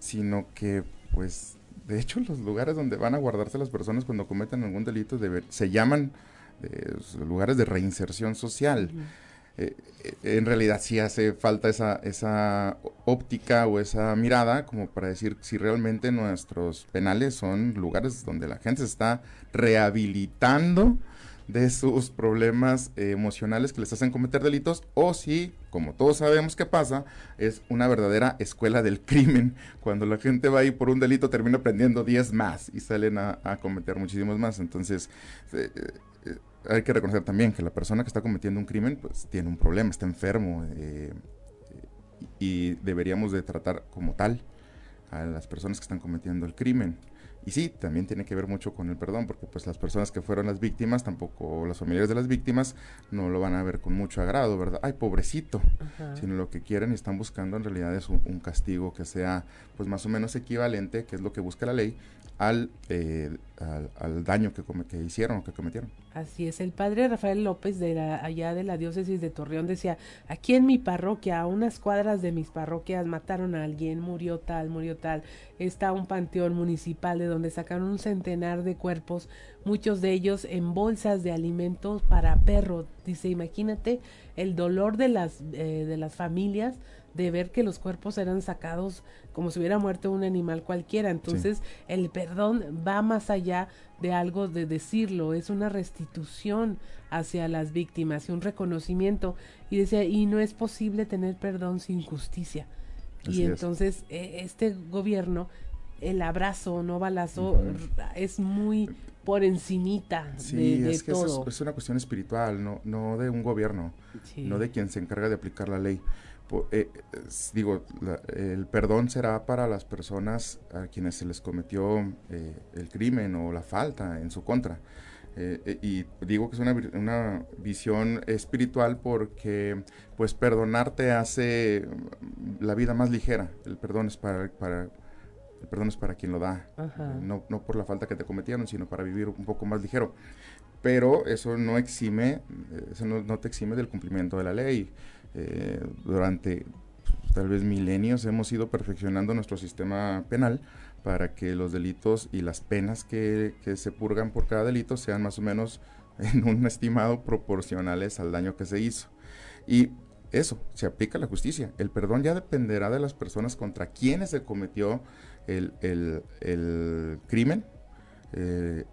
sino que pues de hecho los lugares donde van a guardarse las personas cuando cometen algún delito se llaman eh, lugares de reinserción social. Eh, eh, en realidad sí hace falta esa, esa óptica o esa mirada como para decir si realmente nuestros penales son lugares donde la gente se está rehabilitando de sus problemas eh, emocionales que les hacen cometer delitos o si, como todos sabemos que pasa, es una verdadera escuela del crimen. Cuando la gente va ahí por un delito termina aprendiendo 10 más y salen a, cometer muchísimos más. Entonces, eh, eh, hay que reconocer también que la persona que está cometiendo un crimen pues tiene un problema, está enfermo y deberíamos de tratar como tal a las personas que están cometiendo el crimen. Y sí, también tiene que ver mucho con el perdón, porque pues las personas que fueron las víctimas, tampoco los familiares de las víctimas, no lo van a ver con mucho agrado, ¿verdad? Ay, pobrecito. Ajá. Sino lo que quieren y están buscando en realidad es un, un castigo que sea pues más o menos equivalente, que es lo que busca la ley, al, eh, al, al daño que, que hicieron o que cometieron. Así es, el padre Rafael López de la, allá de la diócesis de Torreón decía, aquí en mi parroquia, a unas cuadras de mis parroquias, mataron a alguien, murió tal, murió tal, está un panteón municipal de donde sacaron un centenar de cuerpos, muchos de ellos en bolsas de alimentos para perro. Dice, imagínate el dolor de las, eh, de las familias de ver que los cuerpos eran sacados como si hubiera muerto un animal cualquiera. Entonces, el perdón va más allá de algo de decirlo, es una restitución hacia las víctimas y un reconocimiento. Y decía, y no es posible tener perdón sin justicia. Así y es. entonces, eh, este gobierno, el abrazo, no balazo, es muy por encimita Sí, de, de es que eso todo. es, es una cuestión espiritual, no, no de un gobierno, Sí. no de quien se encarga de aplicar la ley. Eh, es- digo, la- el perdón será para las personas a quienes se les cometió eh, el crimen o la falta en su contra. Eh, eh, y digo que es una, una visión espiritual porque pues perdonar te hace mm, la vida más ligera. El perdón es para, para el perdón es para quien lo da, eh, no, no por la falta que te cometieron, sino para vivir un poco más ligero. Pero eso no exime, eh, eso no, no te exime del cumplimiento de la ley. Eh, durante pues, tal vez milenios hemos ido perfeccionando nuestro sistema penal para que los delitos y las penas que, se purgan por cada delito sean más o menos en un estimado proporcionales al daño que se hizo. Y eso, se aplica la justicia. El perdón ya dependerá de las personas contra quienes se cometió el crimen, eh,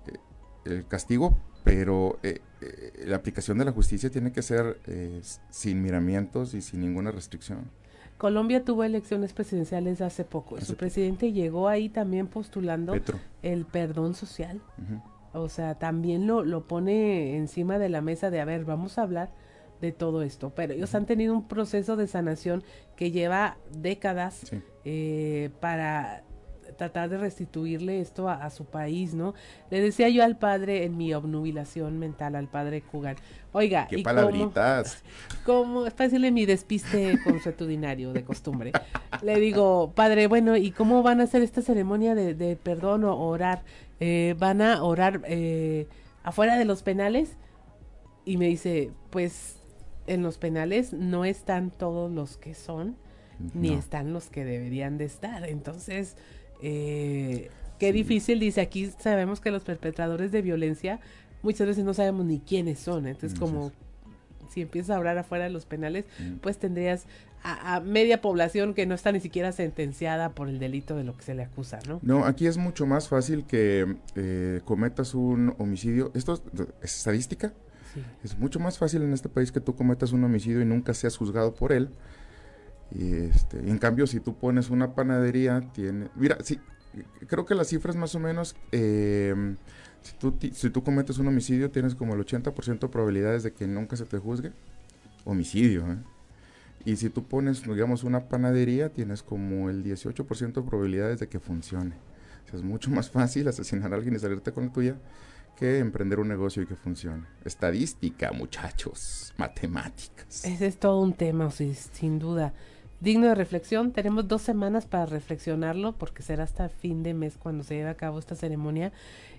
el castigo, pero eh, eh, la aplicación de la justicia tiene que ser eh, sin miramientos y sin ninguna restricción. Colombia tuvo elecciones presidenciales hace poco. Su presidente llegó ahí también postulando Petro. el perdón social. O sea, también lo, lo pone encima de la mesa de, a ver, vamos a hablar de todo esto. Pero ellos han tenido un proceso de sanación que lleva décadas Sí. eh, para tratar de restituirle esto a, a su país, ¿no? Le decía yo al padre en mi obnubilación mental, al padre Cugar, oiga, Qué ¿y cómo- palabritas. como es para decirle mi despiste consuetudinario de costumbre. Le digo, padre, bueno, ¿y cómo van a hacer esta ceremonia de, de perdón o orar? Eh, ¿Van a orar eh, afuera de los penales? Y me dice, pues en los penales no están todos los que son, ni No. están los que deberían de estar. Entonces, eh, qué difícil, dice, aquí sabemos que los perpetradores de violencia muchas veces no sabemos ni quiénes son. Entonces, Así como si empiezas a hablar afuera de los penales, Mm. pues tendrías a, a media población que no está ni siquiera sentenciada por el delito de lo que se le acusa, ¿no? No, aquí es mucho más fácil que eh, cometas un homicidio. Esto es, es estadística. Sí. Es mucho más fácil en este país que tú cometas un homicidio y nunca seas juzgado por él. Y este, en cambio, si tú pones una panadería, tiene. Mira, sí, creo que la cifra es más o menos. eh, si, tú, si tú cometes un homicidio, tienes como el 80% de probabilidades de que nunca se te juzgue. Homicidio, ¿eh? Y si tú pones, digamos, una panadería, tienes como el 18% de probabilidades de que funcione. O sea, es mucho más fácil asesinar a alguien y salirte con la tuya que emprender un negocio y que funcione. Estadística, muchachos, matemáticas. Ese es todo un tema, sí, sin duda. Digno de reflexión, tenemos dos semanas para reflexionarlo porque será hasta fin de mes cuando se lleve a cabo esta ceremonia.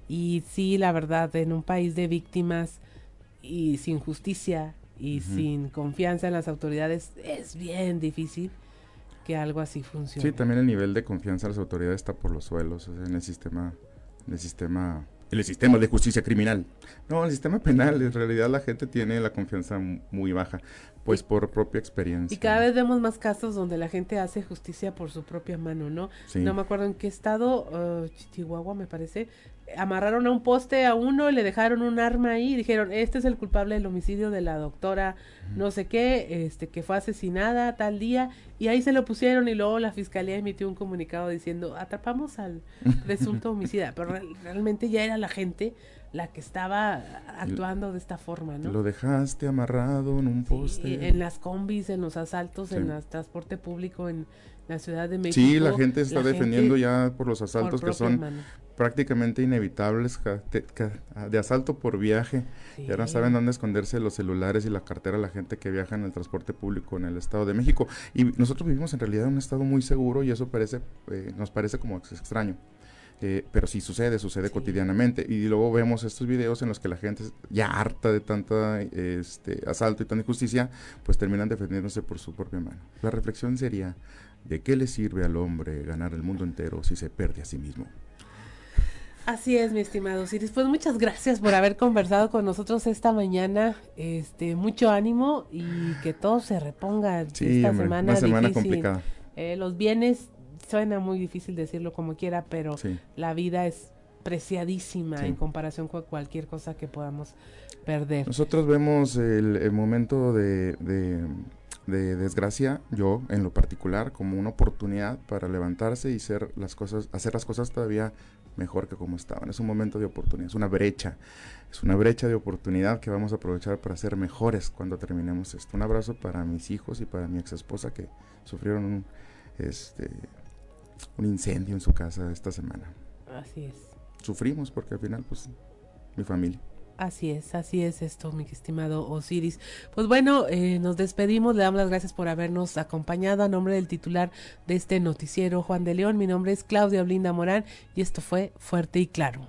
Y sí, la verdad, en un país de víctimas y sin justicia y sin confianza en las autoridades, es bien difícil que algo así funcione. Sí, también el nivel de confianza en las autoridades está por los suelos, en el sistema, en el sistema, el sistema de justicia criminal. No, en el sistema penal, en realidad la gente tiene la confianza muy baja, pues por propia experiencia. Y cada vez vemos más casos donde la gente hace justicia por su propia mano, ¿no? Sí. No me acuerdo en qué estado, eh, Chihuahua me parece, amarraron a un poste a uno, le dejaron un arma ahí y dijeron, este es el culpable del homicidio de la doctora no sé qué, este que fue asesinada tal día y ahí se lo pusieron y luego la fiscalía emitió un comunicado diciendo, atrapamos al presunto homicida, pero real- realmente ya era la gente la que estaba actuando de esta forma, ¿no? Lo dejaste amarrado en un poste. Y en las combis, en los asaltos, en el transporte público en la Ciudad de México. Sí, la gente está la defendiendo gente ya por los asaltos que son mano. Prácticamente inevitables de asalto por viaje. Ya no Sí. saben dónde esconderse los celulares y la cartera la gente que viaja en el transporte público en el Estado de México. Y nosotros vivimos en realidad en un estado muy seguro y eso parece eh, nos parece como ex- extraño. Eh, pero sí sucede, sucede cotidianamente. Y luego vemos estos videos en los que la gente ya harta de tanta este, asalto y tanta injusticia, pues terminan defendiéndose por su propia mano. La reflexión sería, ¿de qué le sirve al hombre ganar el mundo entero si se pierde a sí mismo? Así es, mi estimado Siris. Pues muchas gracias por haber conversado con nosotros esta mañana. Este, mucho ánimo y que todo se reponga Sí, esta hombre, semana una semana difícil. complicada. Eh, los bienes suena muy difícil decirlo como quiera, pero Sí. la vida es preciadísima Sí. en comparación con cualquier cosa que podamos perder. Nosotros vemos el, el momento de, de- de desgracia, yo en lo particular, como una oportunidad para levantarse y ser las cosas, hacer las cosas todavía mejor que como estaban. Es un momento de oportunidad, es una brecha, es una brecha de oportunidad que vamos a aprovechar para ser mejores cuando terminemos esto. Un abrazo para mis hijos y para mi ex esposa que sufrieron un, este, un incendio en su casa esta semana. Así es. Sufrimos porque al final, pues, mi familia. Así es, así es esto, mi estimado Osiris. Pues bueno, eh, nos despedimos, le damos las gracias por habernos acompañado a nombre del titular de este noticiero, Juan de León. Mi nombre es Claudia Olinda Morán y esto fue Fuerte y Claro.